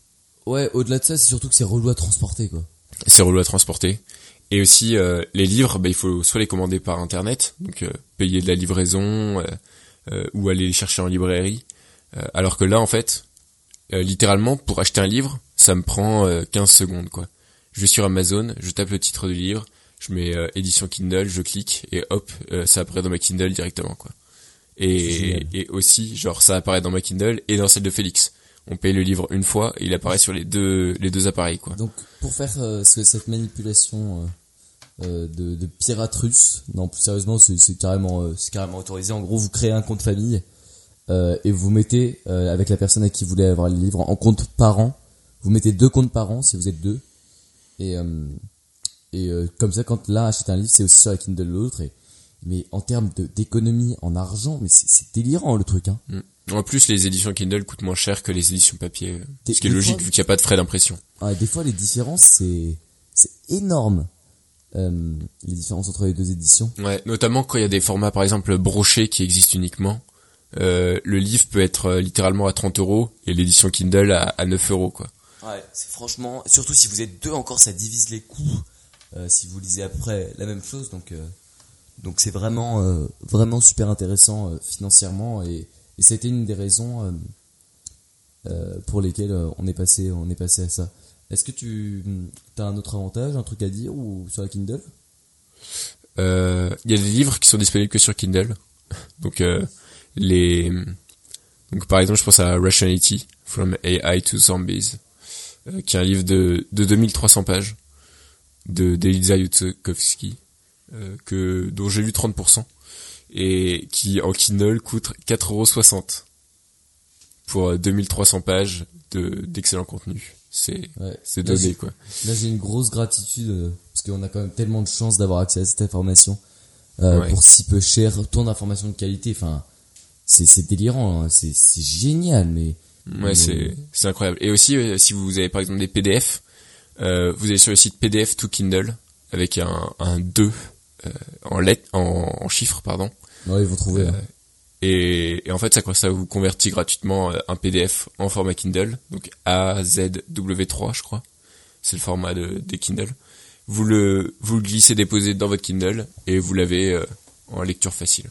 Ouais, au-delà de ça, c'est surtout que c'est relou à transporter quoi. C'est relou à transporter. Et aussi euh, les livres, bah, il faut soit les commander par internet, donc euh, payer de la livraison euh, euh, ou aller les chercher en librairie. Euh, alors que là en fait, euh, littéralement pour acheter un livre, ça me prend euh, 15 secondes quoi. Je vais sur Amazon, je tape le titre du livre, je mets euh, édition Kindle, je clique et hop, euh, ça apparaît dans ma Kindle directement quoi. Et, et aussi genre ça apparaît dans ma Kindle et dans celle de Félix. On paye le livre une fois et il apparaît sur les deux les deux appareils quoi. Donc pour faire euh, ce- cette manipulation euh, euh, de, de pirate russe, non plus sérieusement c'est carrément euh, c'est carrément autorisé. En gros vous créez un compte famille euh, et vous mettez euh, avec la personne à qui vous voulez avoir le livre en compte par an. Vous mettez deux comptes par an si vous êtes deux et euh, et euh, comme ça quand l'un achète un livre c'est aussi sur la Kindle de l'autre et mais en termes de- d'économie en argent mais c'est c'est délirant le truc hein. Mm. En plus, les éditions Kindle coûtent moins cher que les éditions papier, euh, Des- ce qui est logique fois- vu qu'il n'y a pas de frais d'impression. Ah, des fois, les différences, c'est, c'est énorme. Euh, les différences entre les deux éditions. Ouais, notamment quand il y a des formats, par exemple, brochés qui existent uniquement. Euh, le livre peut être euh, littéralement à 30 euros et l'édition Kindle à, à 9 euros, quoi. Ouais, c'est franchement, surtout si vous êtes deux encore, ça divise les coûts. Euh, si vous lisez après la même chose, donc, euh, donc c'est vraiment, euh, vraiment super intéressant financièrement et, et c'était une des raisons euh, euh, pour lesquelles euh, on est passé, on est passé à ça. Est-ce que tu as un autre avantage, un truc à dire ou sur la Kindle? Il y a des livres qui sont disponibles que sur Kindle. Donc, les... Donc, par exemple, je pense à Rationality, From AI to Zombies, qui est un livre de, de 2300 pages, de d'Eliza Yudkowsky, que, dont j'ai lu 30%, et qui, en Kindle, coûte 4,60€ pour euh, 2300 pages de, d'excellent contenu. C'est, Ouais. c'est donné, quoi. Là, j'ai une grosse gratitude euh, parce qu'on a quand même tellement de chance d'avoir accès à cette information euh, Ouais. pour si peu cher, tant d'informations de qualité. Enfin, c'est c'est délirant, hein. c'est c'est génial, mais Ouais, mais- c'est c'est incroyable. Et aussi, euh, si vous avez par exemple des PDF, euh, vous allez sur le site PDF to Kindle avec un, un 2 euh, en lettres, en, en chiffres, pardon. ouais, ils vont trouver. Euh, hein. Et, et en fait, ça, ça vous convertit gratuitement euh, un PDF en format Kindle, donc AZW3, je crois. C'est le format de, des Kindle. Vous le, vous le glissez déposez dans votre Kindle et vous l'avez euh, en lecture facile.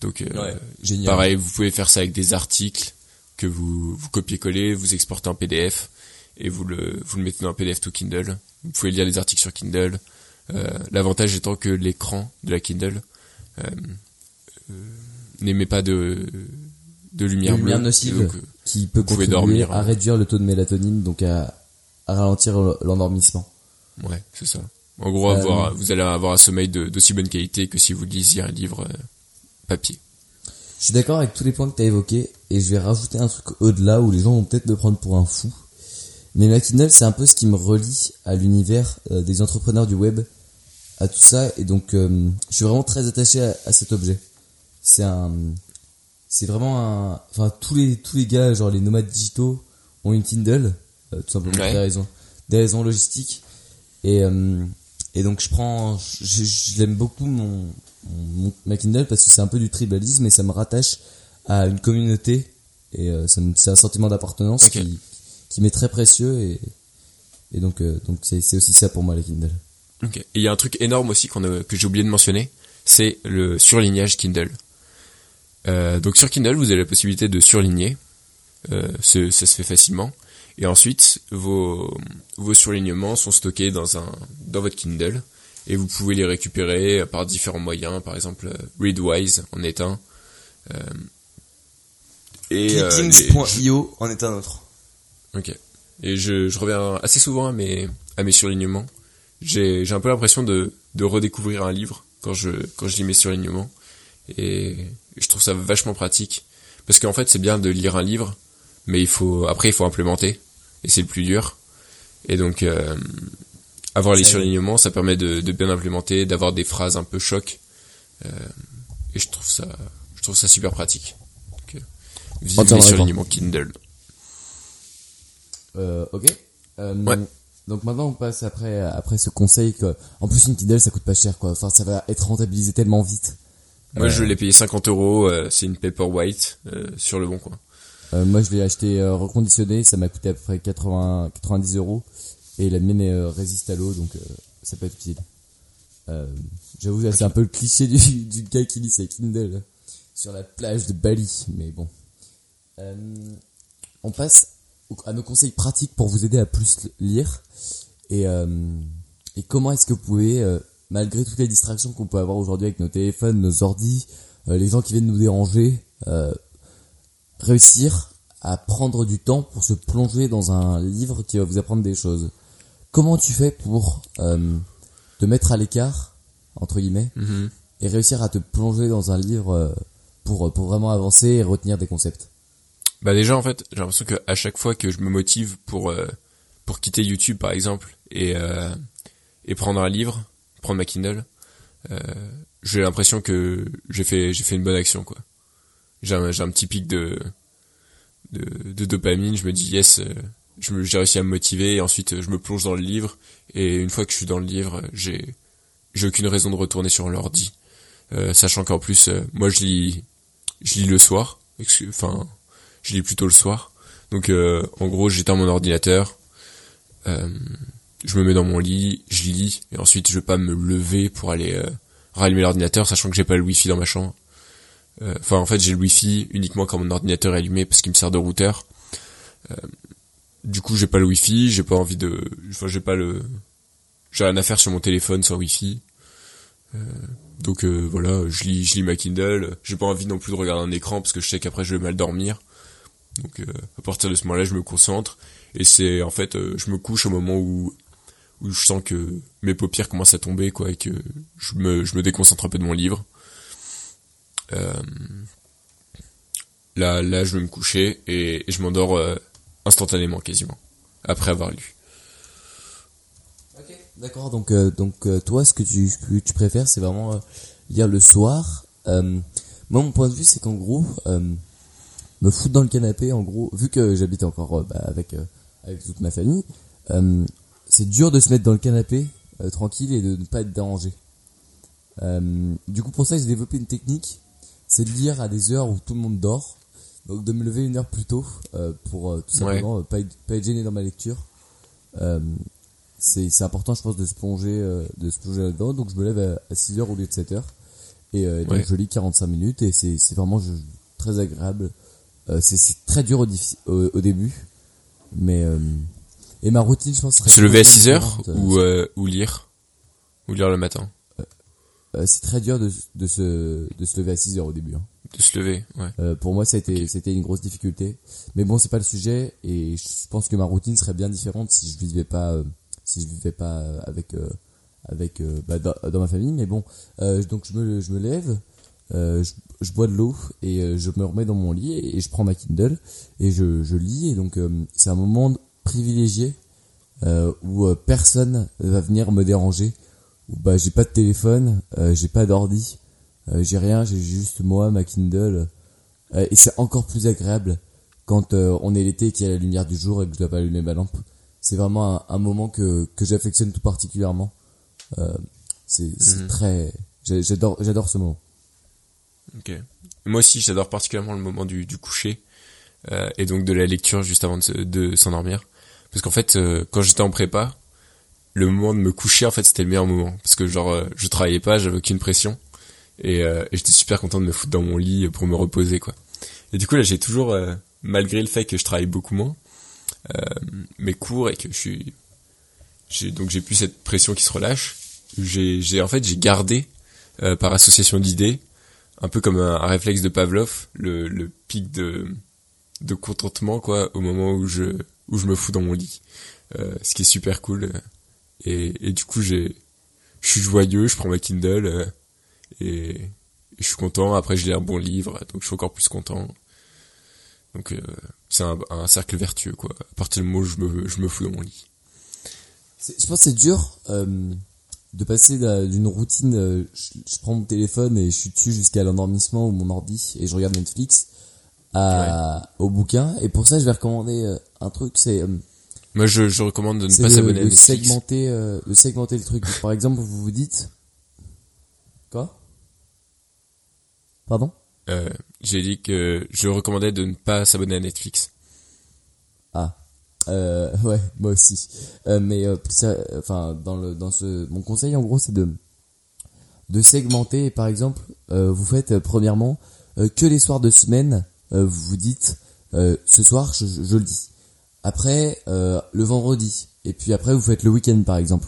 Donc, euh, Ouais, génial. pareil, vous pouvez faire ça avec des articles que vous, vous copiez-collez, vous exportez en PDF et vous le, vous le mettez dans un PDF to Kindle. Vous pouvez lire les articles sur Kindle. Euh, L'avantage étant que l'écran de la Kindle euh, euh, n'émet pas de de lumière, De lumière bleue. nocive. Donc, qui peut contribuer dormir, à réduire le taux de mélatonine, donc à, à ralentir l'endormissement. ouais, c'est ça. En gros, Euh, vous allez avoir un sommeil d'aussi bonne qualité que si vous lisiez un livre euh, papier. Je suis d'accord avec tous les points que tu as évoqués et je vais rajouter un truc au-delà où les gens vont peut-être me prendre pour un fou. Mais ma Kindle, c'est un peu ce qui me relie à l'univers euh, des entrepreneurs du web, à tout ça et donc euh, je suis vraiment très attaché à, à cet objet. C'est un c'est vraiment un enfin tous les tous les gars genre les nomades digitaux ont une Kindle euh, tout simplement pour Ouais. des raisons des raisons logistiques et euh, et donc je prends je, je- l'aime beaucoup mon, mon- ma Kindle parce que c'est un peu du tribalisme et ça me rattache à une communauté et c'est un sentiment d'appartenance qui qui m'est très précieux et et donc donc c'est c'est aussi ça pour moi la Kindle. Ok. Et il y a un truc énorme aussi qu'on a- que j'ai oublié de mentionner, c'est le surlignage Kindle. Euh, donc sur Kindle, vous avez la possibilité de surligner, euh, ça se fait facilement. Et ensuite, vos, vos surlignements sont stockés dans un dans votre Kindle et vous pouvez les récupérer par différents moyens, par exemple euh, Readwise en est un. Euh, et euh, les- Clickings.io en est un autre. Ok. Et je, je reviens assez souvent à mes, à mes surlignements. J'ai, j'ai un peu l'impression de, de redécouvrir un livre quand je, quand je lis mes surlignements. Et je trouve ça vachement pratique. Parce qu'en fait, c'est bien de lire un livre, mais il faut, après, il faut implémenter. Et c'est le plus dur. Et donc, euh, avoir les surlignements, ça permet de, de bien implémenter, d'avoir des phrases un peu choc. Euh, et je trouve ça, je trouve ça super pratique. Donc, euh, vive les surlignements Kindle. Euh, ok. Euh, Ouais. Donc maintenant on passe après après ce conseil que en plus une Kindle ça coûte pas cher quoi. Enfin ça va être rentabilisé tellement vite. Moi, Euh, je l'ai payé 50 euros. euh, c'est une Paperwhite euh, sur le bon coin. Euh, moi je l'ai acheté euh, reconditionné, ça m'a coûté à peu près 80 90 euros et la mienne est euh, résiste à l'eau donc euh, ça peut être utile. Euh, J'avoue là, c'est un peu le cliché du, du gars qui lit sa Kindle sur la plage de Bali, mais bon. Euh, on passe à nos conseils pratiques pour vous aider à plus lire. Et euh, et comment est-ce que vous pouvez euh, malgré toutes les distractions qu'on peut avoir aujourd'hui avec nos téléphones, nos ordis, euh, les gens qui viennent nous déranger, euh, réussir à prendre du temps pour se plonger dans un livre qui va vous apprendre des choses? Comment tu fais pour euh, te mettre à l'écart entre guillemets et réussir à te plonger dans un livre pour pour vraiment avancer et retenir des concepts? Bah déjà, en fait, j'ai l'impression que à chaque fois que je me motive pour euh, pour quitter YouTube, par exemple, et euh, et prendre un livre, prendre ma Kindle, euh, j'ai l'impression que j'ai fait j'ai fait une bonne action, quoi. J'ai un, j'ai un petit pic de, de de dopamine. Je me dis yes, euh, j'ai réussi à me motiver. Et ensuite, je me plonge dans le livre. Et une fois que je suis dans le livre, j'ai j'ai aucune raison de retourner sur l'ordi. Euh, sachant qu'en plus, euh, moi je lis je lis le soir. Enfin, je lis plutôt le soir. Donc euh, en gros, j'éteins mon ordinateur, euh, je me mets dans mon lit, je lis, et ensuite je vais pas me lever pour aller euh, rallumer l'ordinateur, sachant que j'ai pas le wifi dans ma chambre. Euh, Enfin, en fait, j'ai le wifi uniquement quand mon ordinateur est allumé parce qu'il me sert de routeur. Euh, du coup, j'ai pas le wifi, j'ai pas envie de, enfin, j'ai pas le, j'ai rien à faire sur mon téléphone sans wifi. Euh, donc voilà, je lis, je lis ma Kindle. J'ai pas envie non plus de regarder un écran parce que je sais qu'après je vais mal dormir. Donc euh, à partir de ce moment-là, je me concentre et c'est en fait, euh, je me couche au moment où où je sens que mes paupières commencent à tomber quoi et que je me je me déconcentre un peu de mon livre. Euh, là là, je vais me coucher et, je m'endors euh, instantanément quasiment après avoir lu. D'accord, donc euh, donc euh, toi, ce que tu tu préfères, c'est vraiment lire le soir. Moi, mon point de vue, c'est qu'en gros, me foutre dans le canapé, en gros, vu que j'habite encore euh, bah, avec euh, avec toute ma famille, euh, c'est dur de se mettre dans le canapé tranquille et de ne pas être dérangé. Du coup, pour ça, j'ai développé une technique, c'est de lire à des heures où tout le monde dort, donc de me lever une heure plus tôt euh, pour euh, tout Ouais. simplement euh, pas être, pas être gêné dans ma lecture. C'est important je pense de se plonger de se plonger là-dedans donc je me lève à, à 6 heures au lieu de 7 heures et donc Ouais. je lis 45 minutes et c'est vraiment je- très agréable c'est c'est très dur au, diffi- au, au début mais euh, et ma routine je pense Se lever à 6 heures euh, ou euh, ou lire ou lire le matin. euh, c'est très dur de, de se de se lever à 6 heures au début hein. De se lever, ouais. Euh, pour moi, c'était c'était une grosse difficulté. Mais bon, c'est pas le sujet et je pense que ma routine serait bien différente si je vivais pas euh, si je vivais pas euh, avec euh, avec euh, bah, dans, dans ma famille. Mais bon, euh, donc je me je me lève, euh, je, je bois de l'eau et euh, je me remets dans mon lit et, et je prends ma Kindle et je je lis et donc euh, c'est un moment privilégié euh, où euh, personne va venir me déranger. Où bah j'ai pas de téléphone, euh, j'ai pas d'ordi. Euh, j'ai rien, j'ai juste moi, ma Kindle. Euh, et c'est encore plus agréable quand euh, on est l'été et qu'il y a la lumière du jour et que je dois pas allumer ma lampe. C'est vraiment un, un moment que, que j'affectionne tout particulièrement. Euh, c'est Mhm. très... J'adore j'adore ce moment. Ok. Moi aussi, j'adore particulièrement le moment du, coucher euh, et donc de la lecture juste avant de, se- de s'endormir. Parce qu'en fait, euh, quand j'étais en prépa, le moment de me coucher, en fait, c'était le meilleur moment. Parce que genre, euh, je travaillais pas, j'avais aucune pression. Et, euh, et j'étais super content de me foutre dans mon lit pour me reposer, quoi. Et du coup, là, j'ai toujours, euh, malgré le fait que je travaille beaucoup moins, euh, mes cours et que je suis... J'ai, donc j'ai plus cette pression qui se relâche. J'ai, j'ai en fait, j'ai gardé, par association d'idées, un peu comme un, réflexe de Pavlov, le, le pic de, de contentement quoi au moment où je où je me fous dans mon lit, euh, ce qui est super cool. Et, et du coup j'ai je suis joyeux, je prends ma Kindle euh, et, je suis content. Après je lis un bon livre, donc je suis encore plus content. Donc euh, c'est un, un cercle vertueux quoi. À partir du moment où je me je me fous dans mon lit. Je pense que c'est dur euh, de passer d'une routine. euh, je, prends mon téléphone et je suis dessus jusqu'à l'endormissement ou mon ordi et je regarde Netflix à, au bouquin. Et pour ça, je vais recommander euh, un truc. C'est euh, Moi je, je recommande de ne pas s'abonner à de Netflix. segmenter, euh, de segmenter le truc. Par exemple, vous vous dites quoi? Pardon? Euh, j'ai dit que je recommandais de ne pas s'abonner à Netflix. Ah, euh, ouais, moi aussi. Euh, mais euh, ça, enfin, dans le dans ce, mon conseil en gros, c'est de de segmenter. Par exemple, vous faites premièrement que les soirs de semaine, vous vous dites ce soir je, le dis. Après le vendredi, et puis après vous faites le week-end par exemple,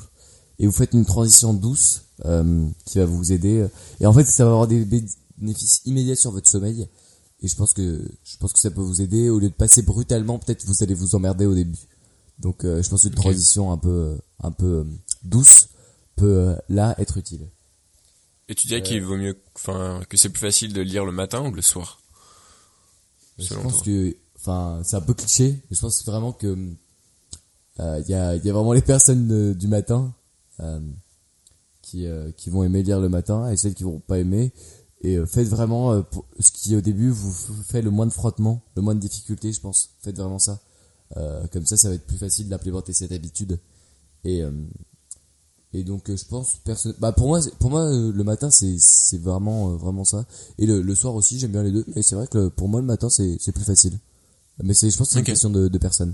et vous faites une transition douce qui va vous aider. Et en fait, ça va avoir des bé- bénéfices immédiats sur votre sommeil. Et je pense que je pense que ça peut vous aider au lieu de passer brutalement. Peut-être vous allez vous emmerder au début. Donc euh, je pense qu'une Ok. transition un peu un peu euh, douce peut euh, là être utile. Et tu dirais qu'il vaut mieux, enfin, que c'est plus facile de lire le matin ou le soir? Je pense toi. que, enfin, c'est un peu cliché, mais je pense vraiment que euh, il y a il y a vraiment les personnes de- du matin euh, qui euh, qui vont aimer lire le matin et celles qui vont pas aimer. Et euh, faites vraiment euh, ce qui au début vous fait le moins de frottement, le moins de difficulté, je pense. Faites vraiment ça. Euh, comme ça, ça va être plus facile d'implémenter cette habitude. Et euh, et donc euh, je pense perso- bah pour moi pour moi le matin c'est c'est vraiment euh, vraiment ça et le, le soir aussi j'aime bien les deux mais c'est vrai que pour moi le matin c'est c'est plus facile mais c'est je pense que c'est une question de, de personne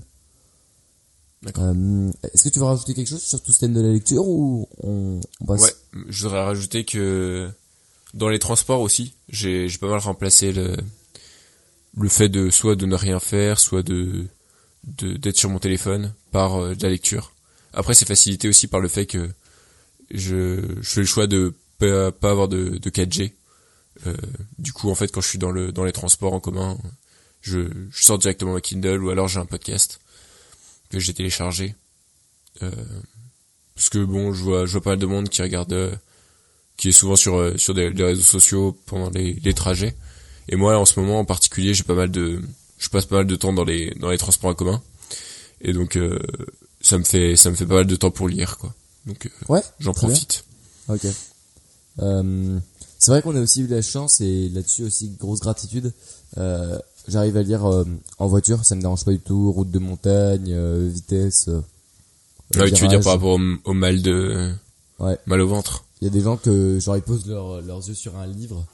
D'accord. euh, est-ce que tu veux rajouter quelque chose sur tout ce thème de la lecture ou on, on passe? Ouais, je voudrais rajouter que dans les transports aussi, j'ai pas mal remplacé le le fait de soit de ne rien faire, soit de de d'être sur mon téléphone par euh, de la lecture. Après, c'est facilité aussi par le fait que je je fais le choix de pas, pas avoir de, de 4G. Euh, du coup, en fait, quand je suis dans le dans les transports en commun, je, je sors directement ma Kindle ou alors j'ai un podcast que j'ai téléchargé. Euh, parce que bon, je vois, je vois pas mal de monde qui regarde, euh, qui est souvent sur euh, sur des, des réseaux sociaux pendant les, les trajets. Et moi, en ce moment en particulier, j'ai pas mal de, je passe pas mal de temps dans les dans les transports en commun. Et donc, euh, ça me fait ça me fait pas mal de temps pour lire, quoi. Donc, euh, ouais j'en très bien. profite. ok euh, c'est vrai qu'on a aussi eu de la chance et là-dessus aussi grosse gratitude euh, j'arrive à lire euh, en voiture ça me dérange pas du tout route de montagne euh, vitesse Ah oui, tu veux dire par rapport au, au mal de Ouais. mal au ventre. Il y a des gens que genre ils posent leur- leurs yeux sur un livre,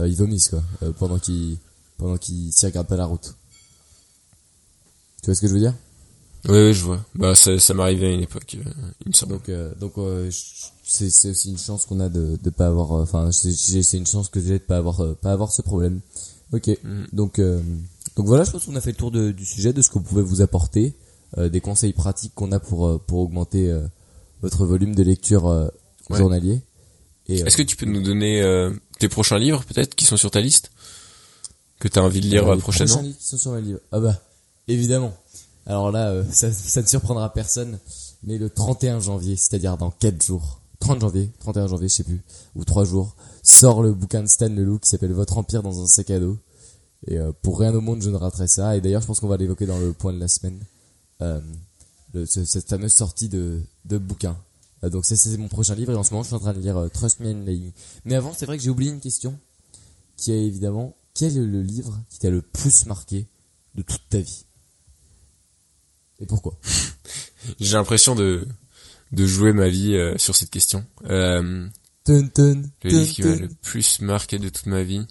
euh, ils vomissent quoi, euh, pendant qu'ils pendant qu'ils s'y regardent pas la route. Tu vois ce que je veux dire? Oui, oui, je vois. Bah, ça, ça m'arrivait à une époque, euh, il me semble. Donc euh, donc euh, c'est c'est aussi une chance qu'on a de de pas avoir, euh, enfin c'est c'est une chance que j'ai de pas avoir euh, pas avoir ce problème. Ok. Mhm. Donc euh, donc voilà, je pense qu'on a fait le tour de- du sujet, de ce qu'on pouvait vous apporter, euh, des conseils pratiques qu'on a pour euh, pour augmenter euh, votre volume de lecture euh, Ouais. journalier. Euh, Est-ce que tu peux nous donner euh, tes prochains livres, peut-être, qui sont sur ta liste que t'as envie de lire Euh, les prochainement prochains livres qui sont sur mes livres. Ah bah, évidemment. Alors là, euh, ça, ça ne surprendra personne, mais le 31 janvier, c'est-à-dire dans 4 jours, 30 janvier, 31 janvier, je sais plus, ou 3 jours, sort le bouquin de Stan Leloup qui s'appelle Votre Empire dans un sac à dos. Et euh, pour rien au monde, je ne raterai ça. Et d'ailleurs, je pense qu'on va l'évoquer dans le point de la semaine. Euh, le- ce- cette fameuse sortie de, de bouquin. Euh, donc ça, c'est mon prochain livre. Et en ce moment, je suis en train de lire euh, Trust Me and Lying. Mais avant, c'est vrai que j'ai oublié une question. Qui est évidemment, quel est le livre qui t'a le plus marqué de toute ta vie? Et pourquoi? J'ai l'impression de de jouer ma vie euh, sur cette question. Euh, Tun, tun, le tun, livre qui m'a le plus marqué de toute ma vie.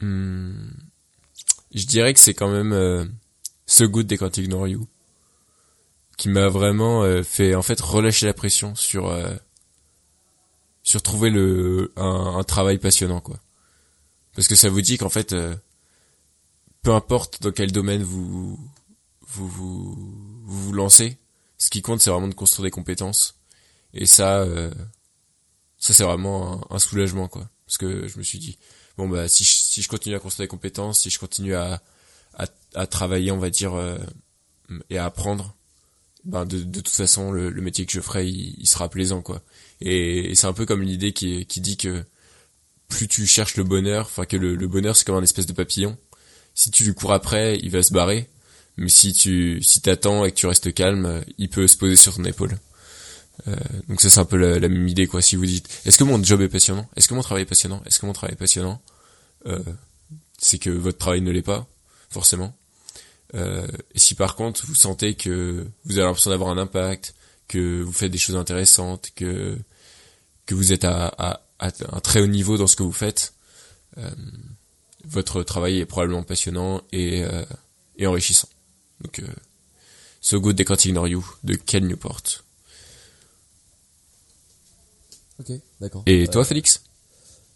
Hmm, je dirais que c'est quand même euh, ce Good They Can't Ignore You qui m'a vraiment euh, fait en fait relâcher la pression sur euh, sur trouver le un, un travail passionnant quoi. Parce que ça vous dit qu'en fait euh, peu importe dans quel domaine vous vous vous, vous, vous lancez, ce qui compte c'est vraiment de construire des compétences et ça euh, ça c'est vraiment un, un soulagement quoi parce que je me suis dit bon bah si je, si je continue à construire des compétences si je continue à à, à travailler on va dire euh, et à apprendre ben de, de toute façon le, le métier que je ferai il, il sera plaisant quoi. Et, et c'est un peu comme l'idée qui qui dit que plus tu cherches le bonheur enfin que le, le bonheur c'est comme un espèce de papillon. Si tu lui cours après il va se barrer. Mais si tu si t'attends et que tu restes calme il peut se poser sur ton épaule. Euh, donc ça c'est un peu la, la même idée quoi. Si vous dites est-ce que mon job est passionnant, est-ce que mon travail est passionnant, est-ce que mon travail est passionnant, euh, c'est que votre travail ne l'est pas forcément. Euh, si par contre vous sentez que vous avez l'impression d'avoir un impact, que vous faites des choses intéressantes, que que vous êtes à, à, à un très haut niveau dans ce que vous faites, euh, votre travail est probablement passionnant et, euh, et enrichissant. Donc euh, So Good They Can't Ignore You de Ken Newport. Ok, d'accord. Et Euh, toi Félix?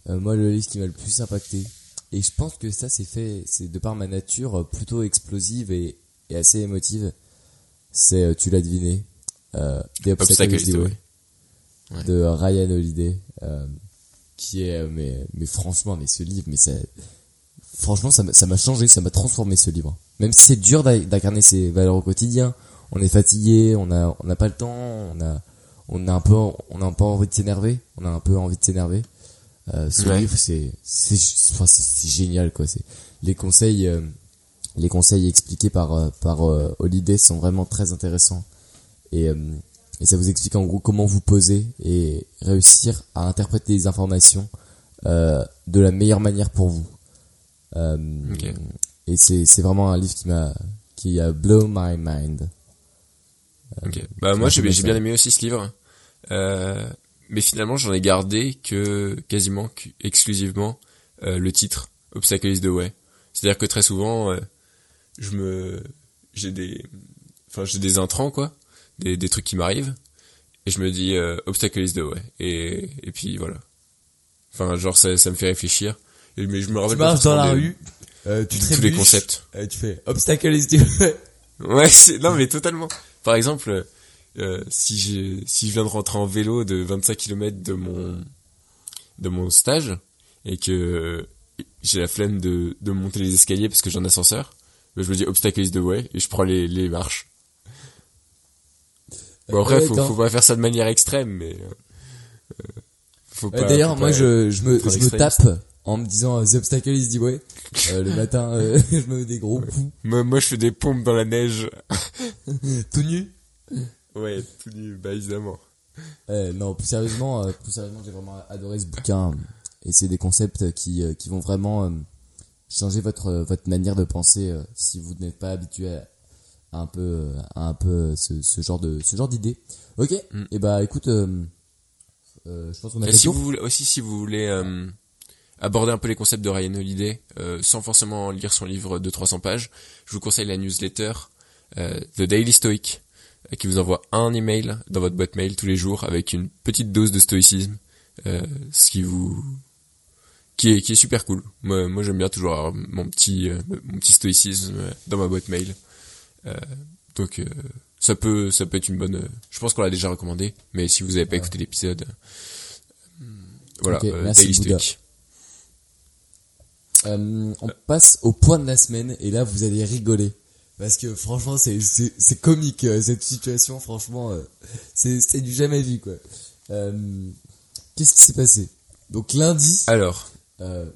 euh, Moi, le livre qui m'a le plus impacté, et je pense que ça, c'est fait, c'est de par ma nature euh, plutôt explosive et, et assez émotive. C'est, euh, tu l'as deviné, euh, The Obstacle. Ouais. de Ryan Holiday, euh, qui est, euh, mais, mais franchement, mais ce livre, mais ça, franchement, ça m'a, changé, ça m'a transformé ce livre. Même si c'est dur d'incarner ses valeurs au quotidien, on est fatigué, on a, on n'a pas le temps, on a, on a un peu, on a un peu envie de s'énerver, on a un peu envie de s'énerver. Euh, ce Ouais. livre, c'est, c'est, enfin, c'est, génial, quoi. C'est les conseils, euh, les conseils expliqués par, euh, par euh, Holiday sont vraiment très intéressants. Et, euh, et ça vous explique en gros comment vous poser et réussir à interpréter les informations euh, de la meilleure manière pour vous. Euh, Ok. Et c'est c'est vraiment un livre qui m'a qui a blow my mind. Ok. Bah moi j'ai bien aimé aussi ce livre, euh, mais finalement j'en ai gardé que quasiment que- exclusivement euh, le titre Obstacle is the Way. C'est-à-dire que très souvent euh, je me j'ai des enfin j'ai des intrants quoi, des des trucs qui m'arrivent et je me dis euh, Obstacle is the Way et et puis voilà. Enfin genre ça ça me fait réfléchir. Et, mais je me rappelle Tu pas marches dans la des- rue, euh, tu tous les concepts. euh, tu fais obstacle is the way. Ouais, c'est non mais totalement. Par exemple, euh, si j'ai si je viens de rentrer en vélo de 25 km de mon de mon stage et que euh, j'ai la flemme de de monter les escaliers parce que j'ai un ascenseur, ben, je me dis obstacle is the way et je prends les les marches. Bon après Ouais, faut faut pas faire ça de manière extrême mais euh, euh, faut Euh, pas D'ailleurs, moi, je, je me, je me tape en me disant euh, The Obstacle is the way. Euh, le matin, euh, je me mets des gros coups, moi, moi je fais des pompes dans la neige. tout nu. Ouais, tout nu, bah évidemment. Euh, non, plus sérieusement, euh, plus sérieusement, j'ai vraiment adoré ce bouquin. Et c'est des concepts qui, euh, qui vont vraiment euh, changer votre, euh, votre manière de penser euh, si vous n'êtes pas habitué à, à un peu, euh, à un peu ce, ce genre de, ce genre d'idée. Ok. Mm. Et bah, écoute, euh, euh, je pense qu'on a Et fait si vous voulez, aussi si vous voulez euh, aborder un peu les concepts de Ryan Holiday euh, sans forcément lire son livre de 300 pages, je vous conseille la newsletter euh, The Daily Stoic qui vous envoie un email dans votre boîte mail tous les jours avec une petite dose de stoïcisme, euh, ce qui vous qui est qui est super cool. Moi, moi j'aime bien toujours avoir mon petit euh, mon petit stoïcisme euh, dans ma boîte mail. Euh, donc euh, ça peut ça peut être une bonne. euh, je pense qu'on l'a déjà recommandé, mais si vous n'avez pas Ouais. écouté l'épisode, euh, voilà, Ok, euh, merci, Daily. Euh, on passe au point de la semaine et là vous allez rigoler parce que franchement c'est c'est c'est comique euh, cette situation franchement euh, c'est c'est du jamais vu quoi. Euh, Qu'est-ce qui s'est passé? Donc lundi, Alors, euh,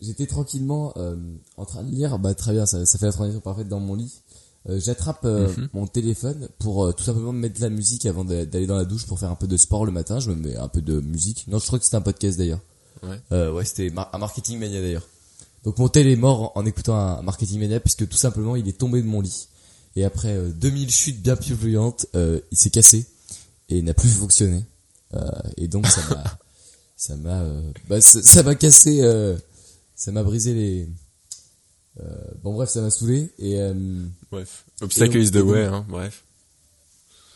j'étais tranquillement euh, en train de lire, bah très bien, ça, ça fait la transition parfaite dans mon lit. Euh, J'attrape euh, Mhm. mon téléphone pour euh, tout simplement me mettre de la musique avant d'a- d'aller dans la douche pour faire un peu de sport le matin. Je me mets un peu de musique. Non, je crois que c'était un podcast d'ailleurs. Ouais. Ouais, c'était mar- un marketing mania d'ailleurs. Donc mon tel est mort en, écoutant un marketing mania puisque tout simplement il est tombé de mon lit et après euh, 2000 chutes bien plus violentes, euh, il s'est cassé et n'a plus fonctionné. Euh, et donc ça m'a ça m'a euh, bah, ça m'a cassé euh, ça m'a brisé les euh, bon bref ça m'a saoulé et euh, bref. Obstacle is the way, hein, bref.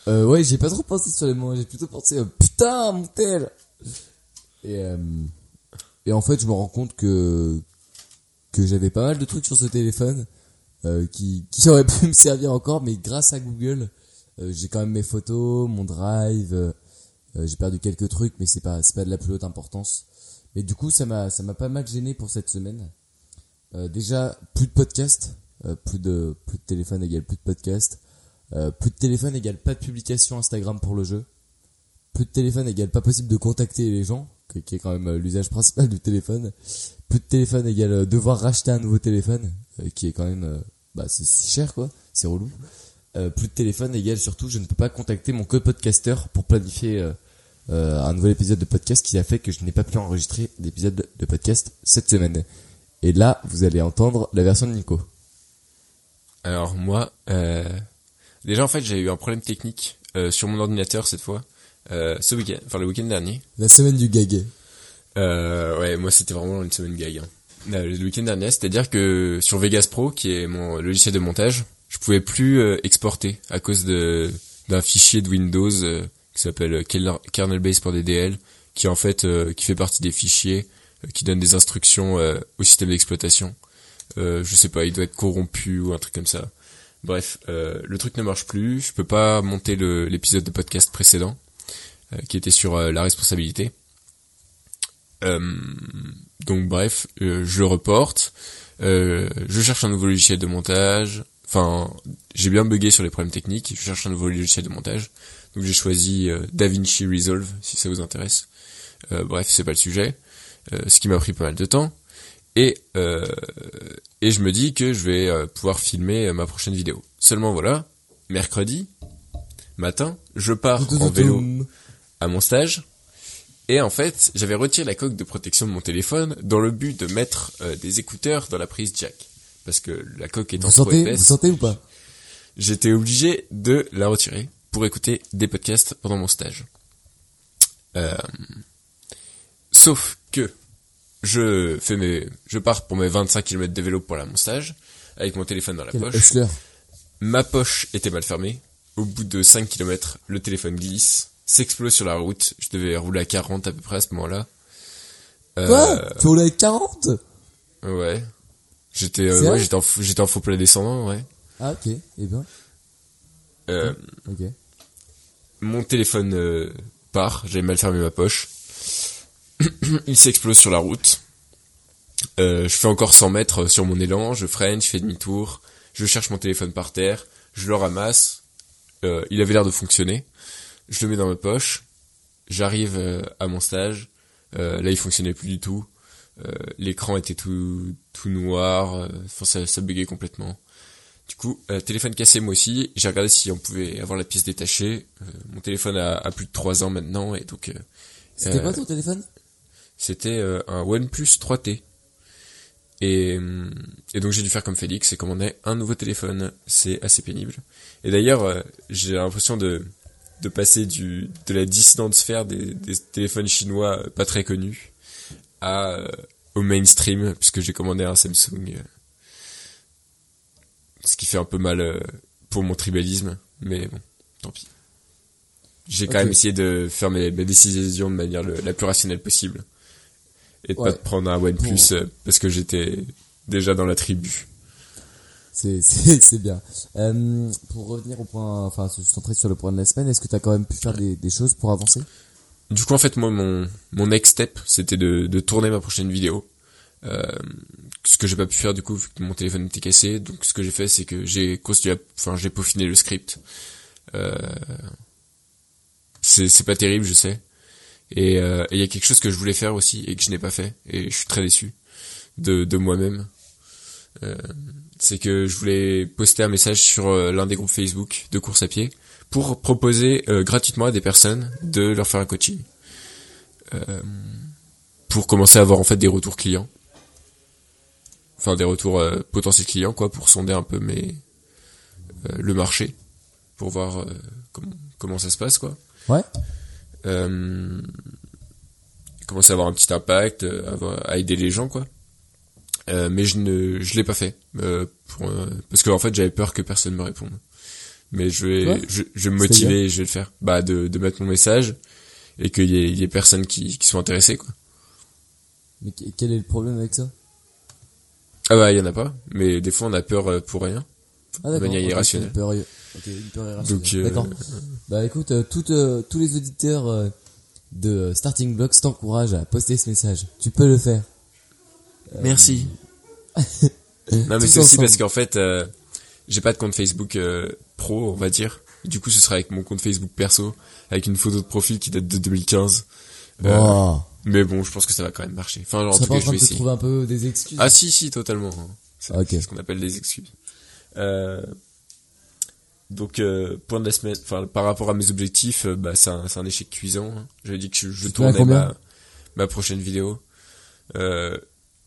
euh, ouais j'ai pas trop pensé sur les mots j'ai plutôt pensé euh, putain mon tel et euh, et en fait je me rends compte que que j'avais pas mal de trucs sur ce téléphone euh, qui qui auraient pu me servir encore mais grâce à Google euh, j'ai quand même mes photos mon drive euh, euh, j'ai perdu quelques trucs mais c'est pas c'est pas de la plus haute importance. Mais du coup ça m'a ça m'a pas mal gêné pour cette semaine. Euh, déjà plus de podcast euh, plus de plus de téléphone égale plus de podcast plus de téléphone égale pas de publication Instagram pour le jeu plus de téléphone égale pas possible de contacter les gens qui est quand même euh, l'usage principal du téléphone. Plus de téléphone égale euh, devoir racheter un nouveau téléphone euh, qui est quand même bah c'est cher quoi. C'est relou. Plus de téléphone égale surtout je ne peux pas contacter mon co-podcaster pour planifier un nouvel épisode de podcast qui a fait que je n'ai pas pu enregistrer d'épisode de- podcast cette semaine. Et là vous allez entendre la version de Nico. Alors moi, déjà en fait j'ai eu un problème technique sur mon ordinateur cette fois, euh, ce week-end, enfin le week-end dernier. la semaine du gag Euh, ouais, moi c'était vraiment une semaine gag. hein. Euh, Le week-end dernier, c'est-à-dire que sur Vegas Pro, qui est mon logiciel de montage, je pouvais plus euh, exporter à cause de d'un fichier de Windows euh, qui s'appelle Kernel Kernel Base pour DDL, qui en fait qui fait partie des fichiers qui donnent des instructions au système d'exploitation. Euh, je sais pas, il doit être corrompu ou un truc comme ça. Bref, euh, le truc ne marche plus. Je peux pas monter l'épisode de podcast précédent qui était sur euh, la responsabilité. Euh, donc bref, euh, je le reporte. Euh, je cherche un nouveau logiciel de montage. Enfin, j'ai bien bugué sur les problèmes techniques. Je cherche un nouveau logiciel de montage. Donc j'ai choisi euh, DaVinci Resolve, si ça vous intéresse. Euh, bref, c'est pas le sujet. Euh, ce qui m'a pris pas mal de temps. Et euh, et je me dis que je vais euh, pouvoir filmer euh, ma prochaine vidéo. Seulement voilà, mercredi matin, je pars en vélo à mon stage. Et en fait, j'avais retiré la coque de protection de mon téléphone dans le but de mettre euh, des écouteurs dans la prise jack. Parce que la coque étant vous trop sentez vous épaisse, sentez ou pas? j'étais obligé de la retirer pour écouter des podcasts pendant mon stage. Euh, sauf que je fais mes, je pars pour mes 25 km de vélo pour aller à mon stage avec mon téléphone dans la Quel poche. hustler. Ma poche était mal fermée. Au bout de 5 km, le téléphone glisse, s'explose sur la route. Je devais rouler à 40 à peu près à ce moment-là. Euh, Quoi? Tu roules avec 40 Ouais. J'étais, euh, ouais, j'étais en, j'étais en faux plat descendant, ouais. Ah ok, eh bien, Euh, ok. mon téléphone euh, part, j'avais mal fermé ma poche. Il s'explose sur la route. Euh, je fais encore 100 mètres sur mon élan, je freine, je fais demi-tour, je cherche mon téléphone par terre, je le ramasse. Euh, il avait l'air de fonctionner. Je le mets dans ma poche. J'arrive euh, à mon stage. Euh, là, il fonctionnait plus du tout. Euh, L'écran était tout tout noir. Enfin, ça, ça buguait complètement. Du coup, euh, téléphone cassé moi aussi. J'ai regardé si on pouvait avoir la pièce détachée. Euh, mon téléphone a, a plus de 3 ans maintenant et donc euh, C'était pas ton téléphone? c'était un OnePlus 3T. Et, et donc j'ai dû faire comme Félix et commander un nouveau téléphone. C'est assez pénible. Et d'ailleurs, j'ai l'impression de, de passer du, de la dissidente sphère des, des téléphones chinois euh, pas très connus à, euh, au mainstream, puisque j'ai commandé un Samsung. euh, ce qui fait un peu mal pour mon tribalisme, mais bon, tant pis. J'ai quand même essayé de faire mes, mes décisions de manière le- la plus rationnelle possible. Et de Ouais. pas de prendre un OnePlus parce que j'étais déjà dans la tribu. C'est bien. Euh, pour revenir au point, enfin se centrer sur le point de la semaine, est-ce que t'as quand même pu faire des, choses pour avancer? Du coup, en fait, moi, mon, mon next step, c'était de, de tourner ma prochaine vidéo. Euh, ce que j'ai pas pu faire du coup vu que mon téléphone était cassé. Donc ce que j'ai fait c'est que j'ai enfin j'ai peaufiné le script. Euh, c'est c'est pas terrible, je sais. Et et il y a quelque chose que je voulais faire aussi et que je n'ai pas fait et je suis très déçu de de moi-même. Euh, c'est que je voulais poster un message sur euh, l'un des groupes Facebook de course à pied pour proposer euh, gratuitement à des personnes de leur faire un coaching. Euh, pour commencer à avoir en fait des retours clients. Enfin des retours euh, potentiels clients quoi pour sonder un peu mes euh, le marché pour voir euh, comment comment ça se passe quoi. Ouais. Euh, commencer à avoir un petit impact, avoir- à aider les gens quoi. Euh, mais je ne je l'ai pas fait euh, pour, euh, parce que en fait j'avais peur que personne me réponde. Mais je vais je, je vais me motiver et je vais le faire. Bah de de mettre mon message et qu'il y ait, y ait personne qui qui soit intéressé quoi. Mais que- quel est le problème avec ça? Ah bah il y en a pas, mais des fois on a peur euh, pour rien. Ah d'accord. manière irrationnelle. Une peur, ok, une peur irrationnelle. Donc, euh, D'accord. Bah écoute, euh, toutes, euh, tous les auditeurs de Starting Blocks t'encouragent à poster ce message. Tu peux le faire. Merci. non mais c'est aussi parce qu'en fait euh, j'ai pas de compte Facebook euh, pro on va dire. Du coup ce sera avec mon compte Facebook perso avec une photo de profil qui date de 2015. Euh, Oh. mais bon je pense que ça va quand même marcher. Enfin genre, en Ça tout en cas je vais essayer. trouver un peu des excuses. Ah si si totalement. C'est ce qu'on appelle des excuses. Euh, donc euh, point de la semaine, enfin par rapport à mes objectifs, euh, bah c'est un, c'est un échec cuisant. hein. J'avais dit que je, je tournais ma, ma prochaine vidéo. Euh,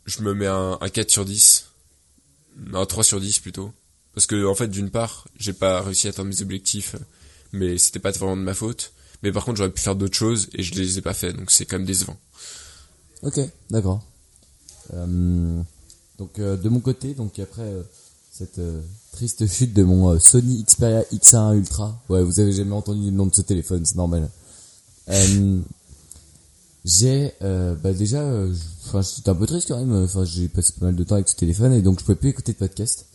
je me mets un, un 4 sur 10. Non, un 3 sur 10 plutôt. Parce que en fait d'une part, j'ai pas réussi à atteindre mes objectifs, mais c'était pas vraiment de ma faute. Mais par contre j'aurais pu faire d'autres choses et je les ai pas fait, donc c'est quand même décevant. Ok, d'accord. Euh, donc euh, de mon côté, donc après euh, cette euh, triste chute de mon euh, Sony Xperia X1 Ultra. Ouais, vous avez jamais entendu le nom de ce téléphone, c'est normal. Euh, j'ai euh, bah déjà, euh, enfin j'étais un peu triste quand même. Enfin j'ai passé pas mal de temps avec ce téléphone et donc je pouvais plus écouter de podcast,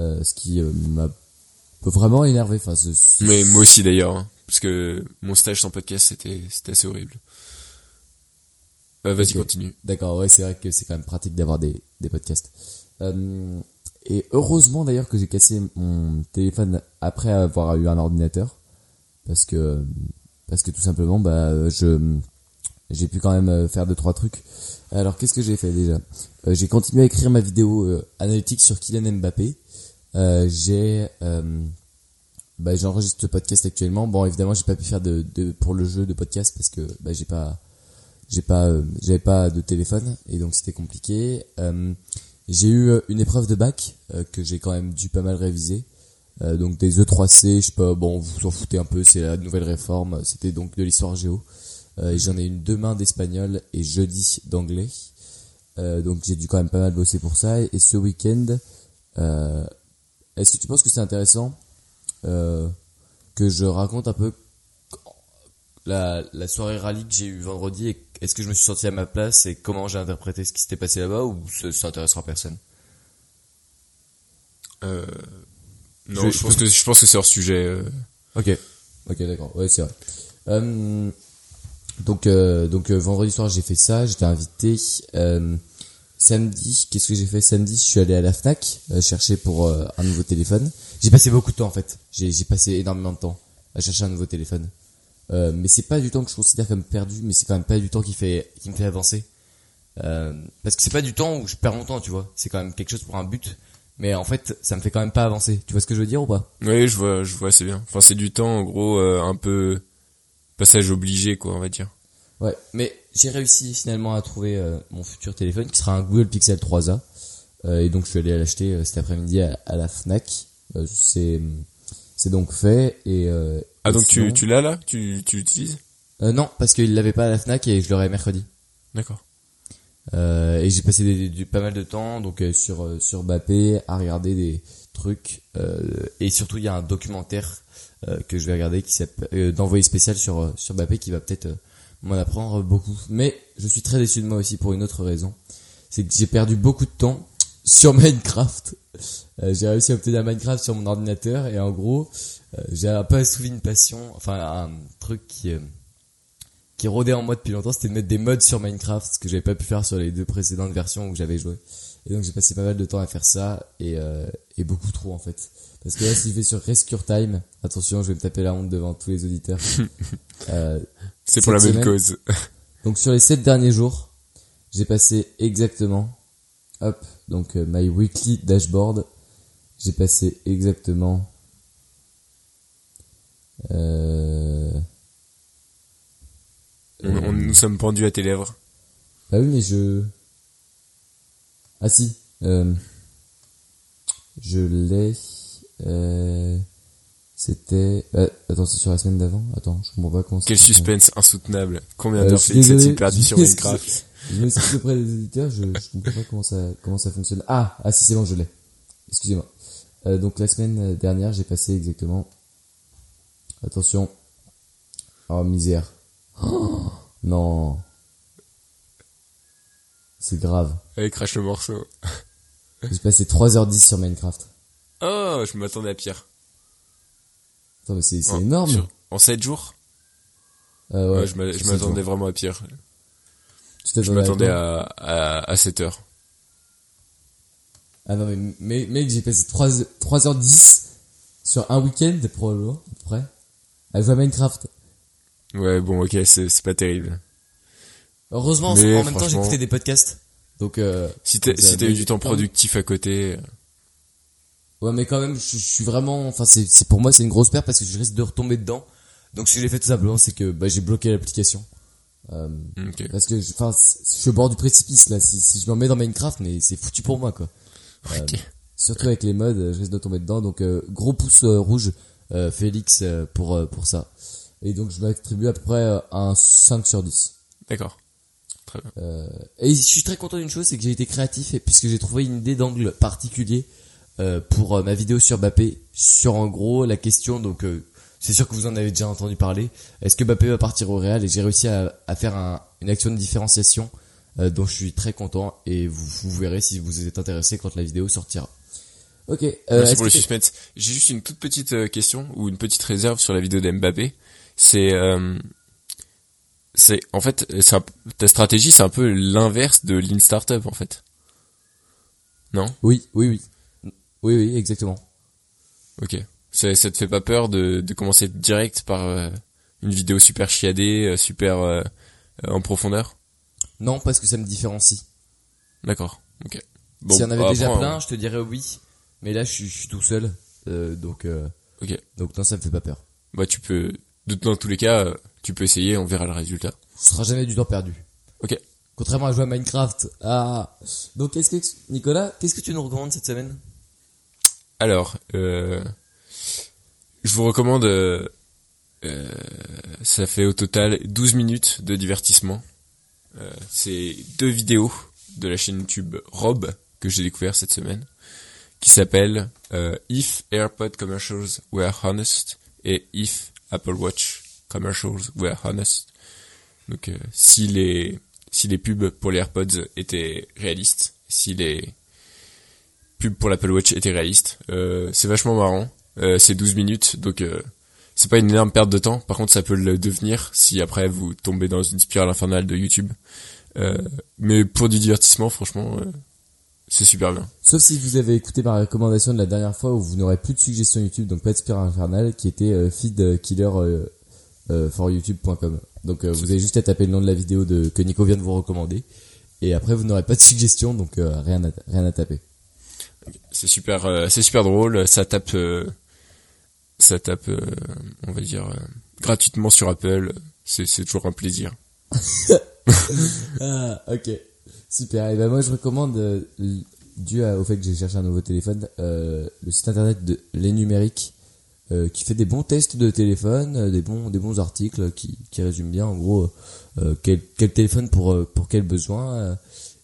euh, ce qui euh, m'a vraiment énervé. Enfin, Mais moi aussi d'ailleurs, hein, parce que mon stage sans podcast c'était c'était assez horrible. Euh, Vas-y continue. D'accord, ouais, c'est vrai que c'est quand même pratique d'avoir des, des podcasts. Euh, et heureusement d'ailleurs que j'ai cassé mon téléphone après avoir eu un ordinateur, parce que parce que tout simplement, bah, je j'ai pu quand même euh, faire deux trois trucs. Alors qu'est-ce que j'ai fait déjà? Euh, J'ai continué à écrire ma vidéo euh, analytique sur Kylian Mbappé. J'ai bah, j'enregistre ce podcast actuellement. Bon, évidemment, j'ai pas pu faire de, de pour le jeu de podcast parce que bah, j'ai pas j'ai pas j'avais pas de téléphone et donc c'était compliqué j'ai eu une épreuve de bac que j'ai quand même dû pas mal réviser donc des E3C je sais pas bon vous vous en foutez un peu c'est la nouvelle réforme c'était donc de l'histoire géo et j'en ai une demain d'espagnol et jeudi d'anglais Euh, donc j'ai dû quand même pas mal bosser pour ça et, et ce week-end euh, est-ce que tu penses que c'est intéressant euh, que je raconte un peu la, la soirée rallye que j'ai eu vendredi et est-ce que je me suis senti à ma place et comment j'ai interprété ce qui s'était passé là-bas ou ça, ça intéressera personne? Euh, non, Je- je, pense que je pense que c'est hors sujet. euh. Ok, ok, d'accord, ouais, c'est vrai. Euh, donc, euh, donc euh, vendredi soir j'ai fait ça, j'étais invité. Euh, samedi, qu'est-ce que j'ai fait samedi? Je suis allé à la Fnac euh, chercher pour euh, un nouveau téléphone. J'ai passé beaucoup de temps en fait. J'ai j'ai passé énormément de temps à chercher un nouveau téléphone. Mais c'est pas du temps que je considère comme perdu, mais c'est quand même pas du temps qui fait qui me fait avancer. Parce que c'est pas du temps où je perds mon temps, tu vois. C'est quand même quelque chose pour un but. Mais en fait, ça me fait quand même pas avancer. Tu vois ce que je veux dire ou pas? Oui, je vois, je vois, c'est bien. Enfin, c'est du temps, en gros, euh, un peu passage obligé, quoi, on va dire. Ouais, mais j'ai réussi finalement à trouver euh, mon futur téléphone qui sera un Google Pixel 3a. Euh, et donc je suis allé l'acheter euh, cet après-midi à, à la Fnac. Euh, c'est c'est donc fait et euh, Ah, donc sinon- tu, tu l'as là? Tu, tu l'utilises? Euh, non parce qu'il l'avait pas à la Fnac et je l'aurai mercredi. D'accord. Euh, et j'ai passé des, du- pas mal de temps donc euh, sur euh, sur Bappé à regarder des trucs euh, et surtout il y a un documentaire que je vais regarder qui s'appelle euh, d'envoyé spécial sur euh, sur Bappé qui va peut-être euh, m'en apprendre beaucoup. Mais je suis très déçu de moi aussi pour une autre raison, c'est que j'ai perdu beaucoup de temps sur Minecraft. Euh, j'ai réussi à obtenir Minecraft sur mon ordinateur et en gros euh, j'ai un peu assouvi une passion, enfin un truc qui euh, qui rôdait en moi depuis longtemps, c'était de mettre des mods sur Minecraft, ce que j'avais pas pu faire sur les deux précédentes versions où j'avais joué. Et donc j'ai passé pas mal de temps à faire ça et, euh, et beaucoup trop en fait. Parce que là, si je vais sur Rescue Time, attention, je vais me taper la honte devant tous les auditeurs. Euh, C'est pour la même semaine- cause. donc sur les sept derniers jours, j'ai passé exactement, hop, donc euh, my weekly dashboard, j'ai passé exactement, euh, On, on- nous sommes pendus à tes lèvres. bah oui mais je, ah si, euh, je l'ai, euh, c'était, euh, attends c'est sur la semaine d'avant, attends je comprends pas comment Quel suspense insoutenable. Combien Euh, d'heures a-t-il perdu sur Minecraft Je m'excuse auprès des éditeurs, je, je comprends pas comment ça, comment ça fonctionne. Ah, ah si c'est bon, je l'ai. Excusez-moi. Euh, donc la semaine dernière, j'ai passé exactement. Attention. Oh misère. Oh, non. C'est grave. Allez, crache le morceau. J'ai passé 3h10 sur Minecraft. Oh, je m'attendais à pire. Attends, mais c'est c'est En- énorme. sur- en 7 jours Euh, ouais, Ouais, je m'attendais vraiment à pire. Je m'attendais quoi à, à, à 7 heures. Ah non, mais, mais mec, j'ai passé 3, 3h10 sur un week-end, probablement, à peu près, à jouer à Minecraft. Ouais, bon, ok, c'est c'est pas terrible. Heureusement, en même temps, j'écoutais des podcasts. Donc, euh, Si t'as si t'as a eu du temps du temps. productif à côté, ouais, mais quand même, je, je suis vraiment, enfin, c'est, c'est pour moi, c'est une grosse perte parce que je risque de retomber dedans. Donc, ce que j'ai fait tout simplement, c'est que, bah, j'ai bloqué l'application. Euh, parce que, je- enfin, je suis au bord du précipice, là. Si, si je me remets dans Minecraft, mais c'est foutu pour moi, quoi. Euh, Ok. Surtout avec les mods, euh, je risque de tomber dedans. Donc, euh, gros pouce euh, rouge, euh, Félix, euh, pour, euh, pour ça. Et donc, je m'attribue à peu près euh, un 5 sur 10. D'accord. Très bien. Euh, et je suis très content d'une chose, c'est que j'ai été créatif et puisque j'ai trouvé une idée d'angle particulier euh, pour euh, ma vidéo sur Mbappé, sur en gros la question. Donc, euh, c'est sûr que vous en avez déjà entendu parler. Est-ce que Mbappé va partir au Real? Et j'ai réussi à, à faire un- une action de différenciation euh, dont je suis très content et vous, vous verrez si vous êtes intéressé quand la vidéo sortira. Ok. Euh, Merci pour le suspense. J'ai juste une toute petite question ou une petite réserve sur la vidéo d'Mbappé. C'est, euh, c'est, en fait, un- ta stratégie, c'est un peu l'inverse de Lean Startup, en fait. Non? Oui, oui, oui, oui, oui, exactement. Ok. Ça, ça te fait pas peur de, de commencer direct par euh, une vidéo super chiadée, euh, super euh, euh, en profondeur? Non, parce que ça me différencie. D'accord. Ok. si on avait bah, déjà après, plein, je te dirais oui. Mais là, je suis, je suis tout seul, euh, donc. Euh, Ok. Donc non, ça me fait pas peur. Bah, tu peux, dans tous les cas, euh, tu peux essayer, on verra le résultat. Ce sera jamais du temps perdu. Ok. Contrairement à jouer à Minecraft. Ah. Donc qu'est-ce que Nicolas, qu'est-ce que tu nous recommandes cette semaine? Alors, euh, je vous recommande, euh, euh, ça fait au total 12 minutes de divertissement. Euh, c'est deux vidéos de la chaîne YouTube Rob que j'ai découvert cette semaine, qui s'appelle euh, If AirPod Commercials Were Honest et If Apple Watch Commercials Were Honest. Donc, euh, si les si les pubs pour les AirPods étaient réalistes, si les pub pour l'Apple Watch était réaliste. Euh, c'est vachement marrant. Euh, c'est 12 minutes, donc euh, c'est pas une énorme perte de temps. Par contre, ça peut le devenir si après vous tombez dans une spirale infernale de YouTube. Euh, mais pour du divertissement, franchement, euh, c'est super bien. Sauf si vous avez écouté ma recommandation de la dernière fois où vous n'aurez plus de suggestions YouTube, donc pas de spire infernal, qui était euh, euh, euh, for youtube.com. Donc euh, vous avez juste à taper le nom de la vidéo de que Nico vient de vous recommander. Et après vous n'aurez pas de suggestions, donc euh, rien à rien à taper. C'est super, euh, c'est super drôle. Ça tape, euh, ça tape, euh, on va dire euh, gratuitement sur Apple. C'est c'est toujours un plaisir. Ah, ok. Super. Et ben moi je recommande, euh, dû au fait que j'ai cherché un nouveau téléphone, euh, le site internet de Les Numériques, euh, qui fait des bons tests de téléphone, des bons des bons articles qui qui résument bien en gros quel quel téléphone pour pour quel besoin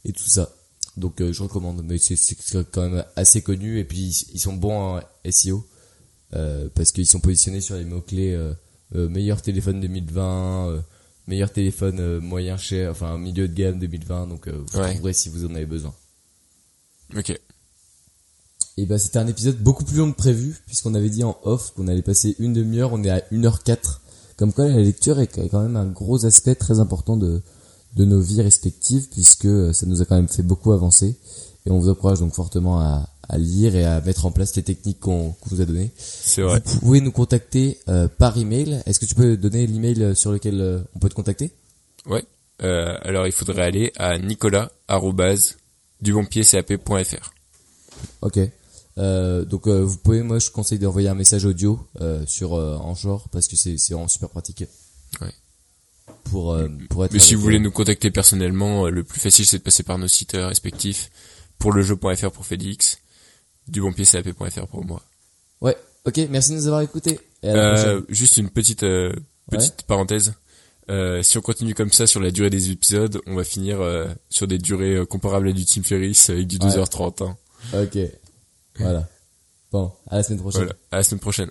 et tout ça. Donc je recommande, mais c'est quand même assez connu et puis ils, sont bons en SEO parce qu'ils sont positionnés sur les mots clés meilleur téléphone 2020. Euh, meilleur téléphone euh, moyen cher, enfin milieu de gamme 2020, donc euh, vous Ouais. trouverez si vous en avez besoin. Ok. Et ben c'était un épisode beaucoup plus long que prévu, puisqu'on avait dit en off qu'on allait passer une demi-heure, on est à 1h04, Comme quoi la lecture est quand même un gros aspect très important de, de nos vies respectives puisque ça nous a quand même fait beaucoup avancer et on vous encourage donc fortement à, à lire et à mettre en place les techniques qu'on vous a données. C'est vrai. Vous pouvez nous contacter euh, par email. Est-ce que tu peux donner l'email sur lequel euh, on peut te contacter? Ouais. Euh, alors il faudrait aller à nicolas@dubonpiedcap.fr. Ok. Euh, donc euh, vous pouvez, moi je conseille d'envoyer un message audio euh, sur euh, Anchor parce que c'est vraiment super pratique. Ouais. Pour euh, pour être. Mais si vous voulez euh, nous contacter personnellement, euh, le plus facile c'est de passer par nos sites euh, respectifs. Pour le jeu.fr pour Félix, dubonpiedcap.fr pour moi. Ouais. Ok. Merci de nous avoir écoutés. Et à la prochaine. Euh, juste une petite euh, petite parenthèse. Euh, si on continue comme ça sur la durée des épisodes, on va finir sur des durées comparables à du Team Ferris avec du Ouais. 2h30. hein. Ok. Voilà. Bon, à la semaine prochaine. Voilà. À la semaine prochaine.